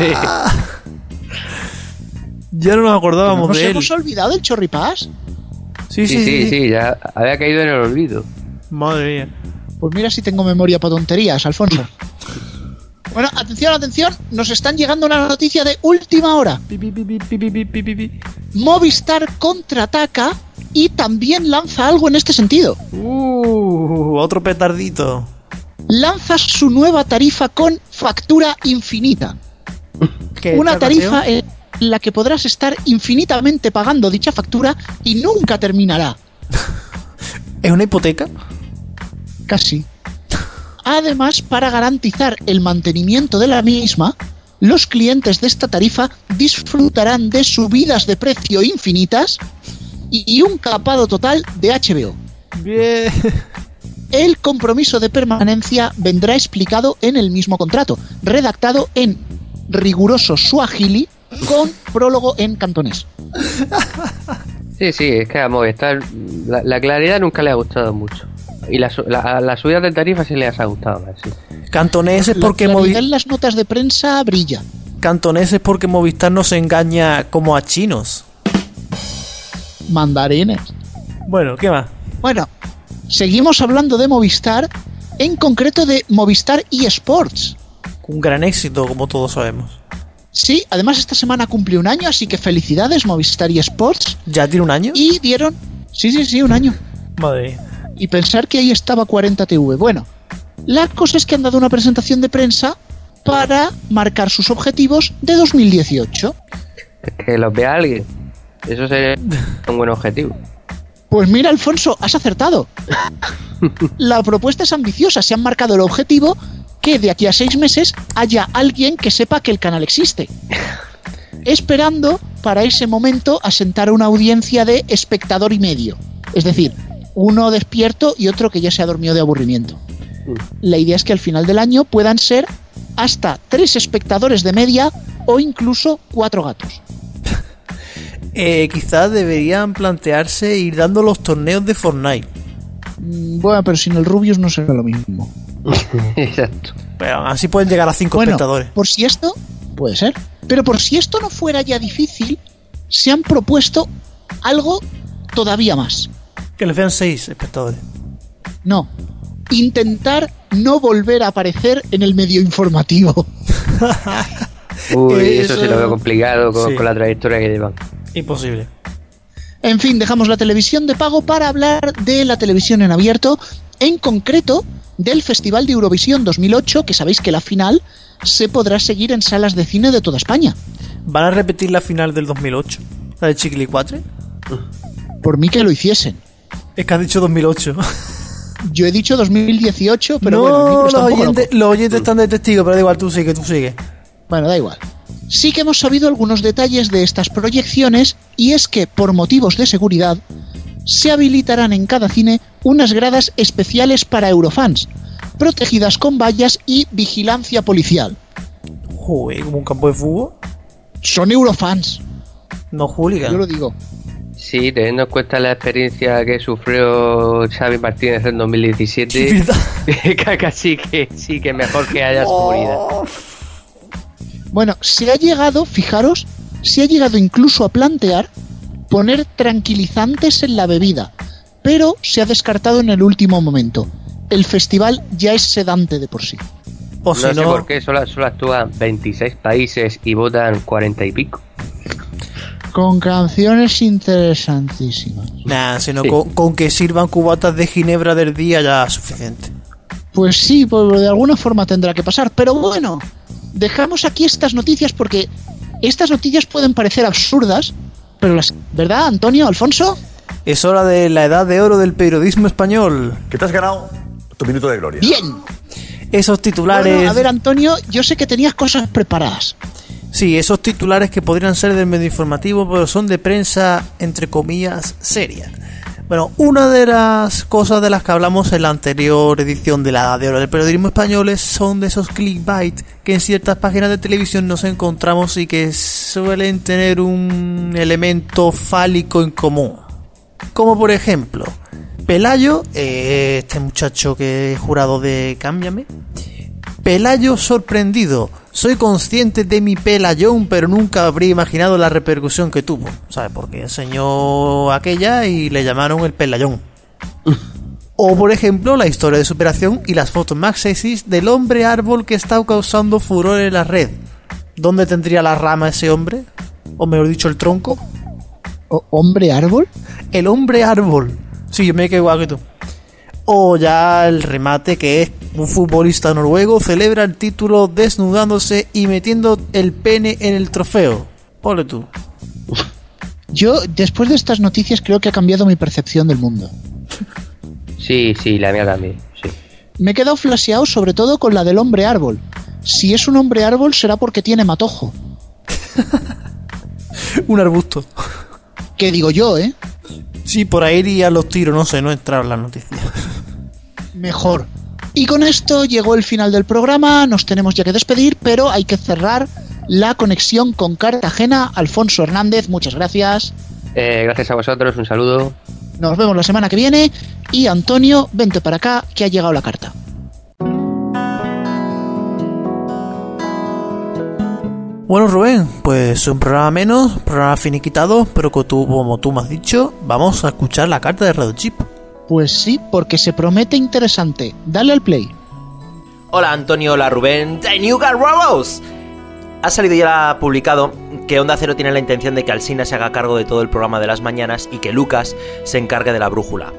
Ya no nos acordábamos ¿Nos de él. hemos olvidado del Chorripass? Sí, Sí, sí, sí, ya había caído en el olvido. Madre mía. Pues mira si tengo memoria para tonterías, Alfonso. Bueno, atención, atención, nos están llegando una noticia de última hora. Movistar contraataca y también lanza algo en este sentido. Uh, otro petardito. Lanza su nueva tarifa con factura infinita. ¿Qué, Una tarifa en la que podrás estar infinitamente pagando dicha factura y nunca terminará. ¿Es una hipoteca? Casi. Además, para garantizar el mantenimiento de la misma, los clientes de esta tarifa disfrutarán de subidas de precio infinitas y y un capado total de HBO. Bien. El compromiso de permanencia vendrá explicado en el mismo contrato, redactado en riguroso suajili con prólogo en cantonés. Sí, sí, es que a Movistar la, la claridad nunca le ha gustado mucho. Y la, la, la subida de tarifa sí le ha gustado más, sí. Cantonés es porque claridad Movi- en las notas de prensa brilla. Cantonés es porque Movistar no se engaña como a chinos. Mandarines. Bueno, ¿qué más? Bueno, seguimos hablando de Movistar, en concreto de Movistar eSports. Un gran éxito, como todos sabemos. Sí, además esta semana cumple un año, así que felicidades Movistar eSports. ¿Ya tiene un año? Y dieron... Sí, sí, sí, un año. Madre mía. Y pensar que ahí estaba 40 TV. Bueno, la cosa es que han dado una presentación de prensa para marcar sus objetivos de 2018. Que los vea alguien. Eso sería un buen objetivo. Pues mira, Alfonso, has acertado. La propuesta es ambiciosa. Se han marcado el objetivo que de aquí a seis meses haya alguien que sepa que el canal existe. Esperando para ese momento asentar una audiencia de espectador y medio. Es decir, uno despierto y otro que ya se ha dormido de aburrimiento. La idea es que al final del año puedan ser hasta tres espectadores de media o incluso cuatro gatos. Eh, quizás deberían plantearse ir dando los torneos de Fortnite. Mm, Bueno, pero sin el Rubius no será lo mismo. Exacto. Pero así pueden llegar a cinco Bueno, espectadores. por si esto puede ser, pero por si esto no fuera ya difícil, se han propuesto algo todavía más. Que les vean seis espectadores. No, intentar no volver a aparecer en el medio informativo. Uy, eso, Eso- sí lo veo complicado con, sí. con la trayectoria que llevan. Imposible. En fin, dejamos la televisión de pago para hablar de la televisión en abierto, en concreto del Festival de Eurovisión 2008, que sabéis que la final se podrá seguir en salas de cine de toda España. ¿Van a repetir la final del 2008? ¿La de Chiquili 4? Por mí que lo hiciesen. Es que has dicho 2008. Yo he dicho 2018, pero no, bueno, el libro está los, oyentes, los oyentes están de testigo, pero da igual, tú sigue, tú sigue. Bueno, da igual. Sí que hemos sabido algunos detalles de estas proyecciones y es que, por motivos de seguridad, se habilitarán en cada cine unas gradas especiales para eurofans, protegidas con vallas y vigilancia policial. Joder, como un campo de fútbol. Son eurofans. No hooligan. Yo lo digo. Sí, teniendo en cuenta la experiencia que sufrió Xavi Martínez en 2017, casi que sí que mejor que haya seguridad. Bueno, se ha llegado, fijaros, se ha llegado incluso a plantear poner tranquilizantes en la bebida, pero se ha descartado en el último momento. El festival ya es sedante de por sí. O no si sé no- por qué solo, solo actúan 26 países y votan 40 y pico. Con canciones interesantísimas. Nah, sino Sí. con, con que sirvan cubatas de ginebra del día ya es suficiente. Pues sí, pues de alguna forma tendrá que pasar. Pero bueno, dejamos aquí estas noticias porque estas noticias pueden parecer absurdas, pero las... ¿Verdad, Antonio, Alfonso? Es hora de la edad de oro del periodismo español. Que te has ganado tu minuto de gloria. Bien. Esos titulares. Bueno, a ver, Antonio, yo sé que tenías cosas preparadas. Sí, esos titulares que podrían ser del medio informativo, pero son de prensa, entre comillas, seria. Bueno, una de las cosas de las que hablamos en la anterior edición de la Edad de Oro del Periodismo Español es- son de esos clickbait que en ciertas páginas de televisión nos encontramos y que suelen tener un elemento fálico en común. Como por ejemplo, Pelayo, eh, este muchacho que es jurado de Cámbiame, Pelayo sorprendido. Soy consciente de mi pelayón, pero nunca habría imaginado la repercusión que tuvo. ¿Sabes? Porque enseñó aquella y le llamaron el pelayón. O por ejemplo, la historia de superación y las fotos más sexys del hombre árbol que está causando furor en la red. ¿Dónde tendría la rama ese hombre? O mejor dicho, el tronco. ¿Hombre árbol? El hombre árbol. Sí, yo me quedo igual que tú. O ya el remate que es un futbolista noruego celebra el título desnudándose y metiendo el pene en el trofeo. Ole tú. Yo, después de estas noticias, creo que ha cambiado mi percepción del mundo. Sí, sí, la mía también. Sí. Me he quedado flasheado sobre todo con la del hombre árbol. Si es un hombre árbol será porque tiene matojo. un arbusto. ¿Qué digo yo, eh? Sí, por ahí irían los tiros, no sé, no entraron las noticias. Mejor. Y con esto llegó el final del programa, nos tenemos ya que despedir, pero hay que cerrar la conexión con Cartagena. Alfonso Hernández, muchas gracias. Eh, gracias a vosotros, un saludo. Nos vemos la semana que viene. Y Antonio, vente para acá, que ha llegado la carta. Bueno, Rubén, pues un programa menos, programa finiquitado, pero que tú, como tú me has dicho, vamos a escuchar la carta de Red Chip. Pues sí, porque se promete interesante. Dale al play. Hola Antonio, hola Rubén. The New. Ha salido ya publicado que Onda Cero tiene la intención de que Alsina se haga cargo de todo el programa de las mañanas y que Lucas se encargue de la brújula.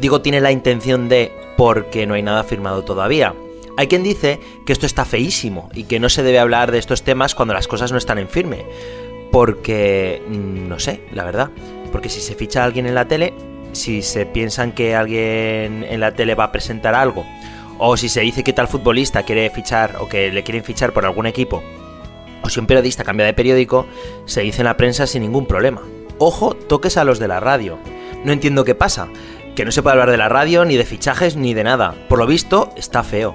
Digo tiene la intención de porque no hay nada firmado todavía. Hay quien dice que esto está feísimo y que no se debe hablar de estos temas cuando las cosas no están en firme. Porque, mm, no sé, la verdad. Porque si se ficha a alguien en la tele, si se piensan que alguien en la tele va a presentar algo, o si se dice que tal futbolista quiere fichar o que le quieren fichar por algún equipo, o si un periodista cambia de periódico, se dice en la prensa sin ningún problema. Ojo, toques a los de la radio. No entiendo qué pasa. Que no se puede hablar de la radio, ni de fichajes, ni de nada. Por lo visto, está feo.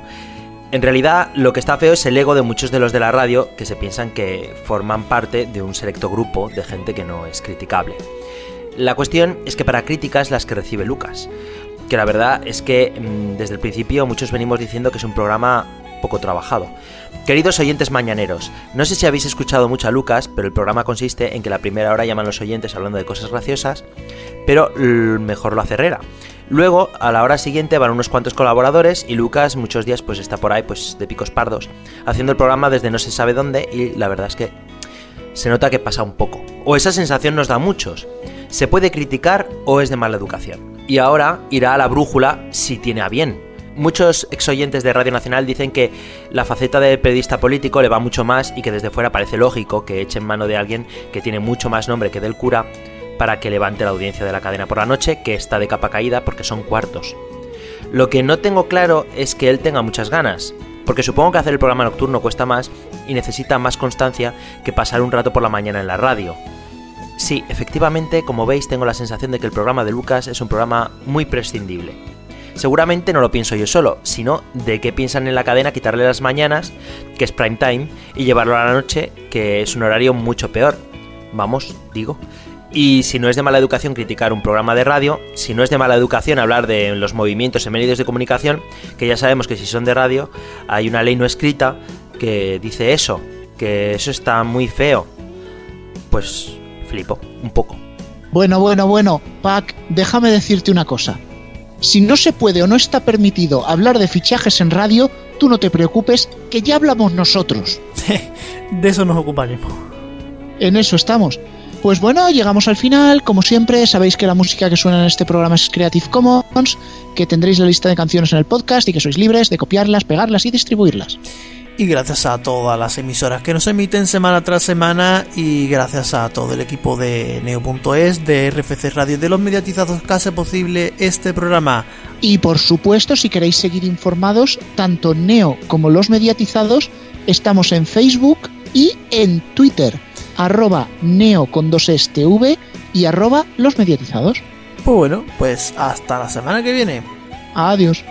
En realidad, lo que está feo es el ego de muchos de los de la radio que se piensan que forman parte de un selecto grupo de gente que no es criticable. La cuestión es que para críticas las que recibe Lucas, que la verdad es que mmm, desde el principio muchos venimos diciendo que es un programa poco trabajado. Queridos oyentes mañaneros, no sé si habéis escuchado mucho a Lucas, pero el programa consiste en que la primera hora llaman los oyentes hablando de cosas graciosas, pero mejor lo hace Herrera. Luego, a la hora siguiente van unos cuantos colaboradores y Lucas muchos días pues está por ahí pues de picos pardos, haciendo el programa desde no se sabe dónde y la verdad es que se nota que pasa un poco. O esa sensación nos da muchos. Se puede criticar o es de mala educación. Y ahora irá a la brújula si tiene a bien. Muchos exoyentes de Radio Nacional dicen que la faceta de periodista político le va mucho más y que desde fuera parece lógico que eche en mano de alguien que tiene mucho más nombre que del cura para que levante la audiencia de la cadena por la noche, que está de capa caída porque son cuartos. Lo que no tengo claro es que él tenga muchas ganas, porque supongo que hacer el programa nocturno cuesta más y necesita más constancia que pasar un rato por la mañana en la radio. Sí, efectivamente, como veis, tengo la sensación de que el programa de Lucas es un programa muy prescindible. Seguramente no lo pienso yo solo, sino de que piensan en la cadena quitarle las mañanas, que es prime time, y llevarlo a la noche, que es un horario mucho peor. Vamos, digo. Y si no es de mala educación criticar un programa de radio, si no es de mala educación hablar de los movimientos en medios de comunicación, que ya sabemos que si son de radio, hay una ley no escrita que dice eso, que eso está muy feo. Pues flipo, un poco. Bueno, bueno, bueno, Pac, déjame decirte una cosa. Si no se puede o no está permitido hablar de fichajes en radio, tú no te preocupes, que ya hablamos nosotros. de eso nos ocuparemos. En eso estamos. Pues bueno, llegamos al final. Como siempre, sabéis que la música que suena en este programa es Creative Commons, que tendréis la lista de canciones en el podcast y que sois libres de copiarlas, pegarlas y distribuirlas. Y gracias a todas las emisoras que nos emiten semana tras semana y gracias a todo el equipo de Neo.es, de RFC Radio, de los mediatizados que hace posible este programa. Y por supuesto, si queréis seguir informados, tanto Neo como los mediatizados, estamos en Facebook y en Twitter, arroba neo con dos TV y arroba los mediatizados. Pues bueno, pues hasta la semana que viene. Adiós.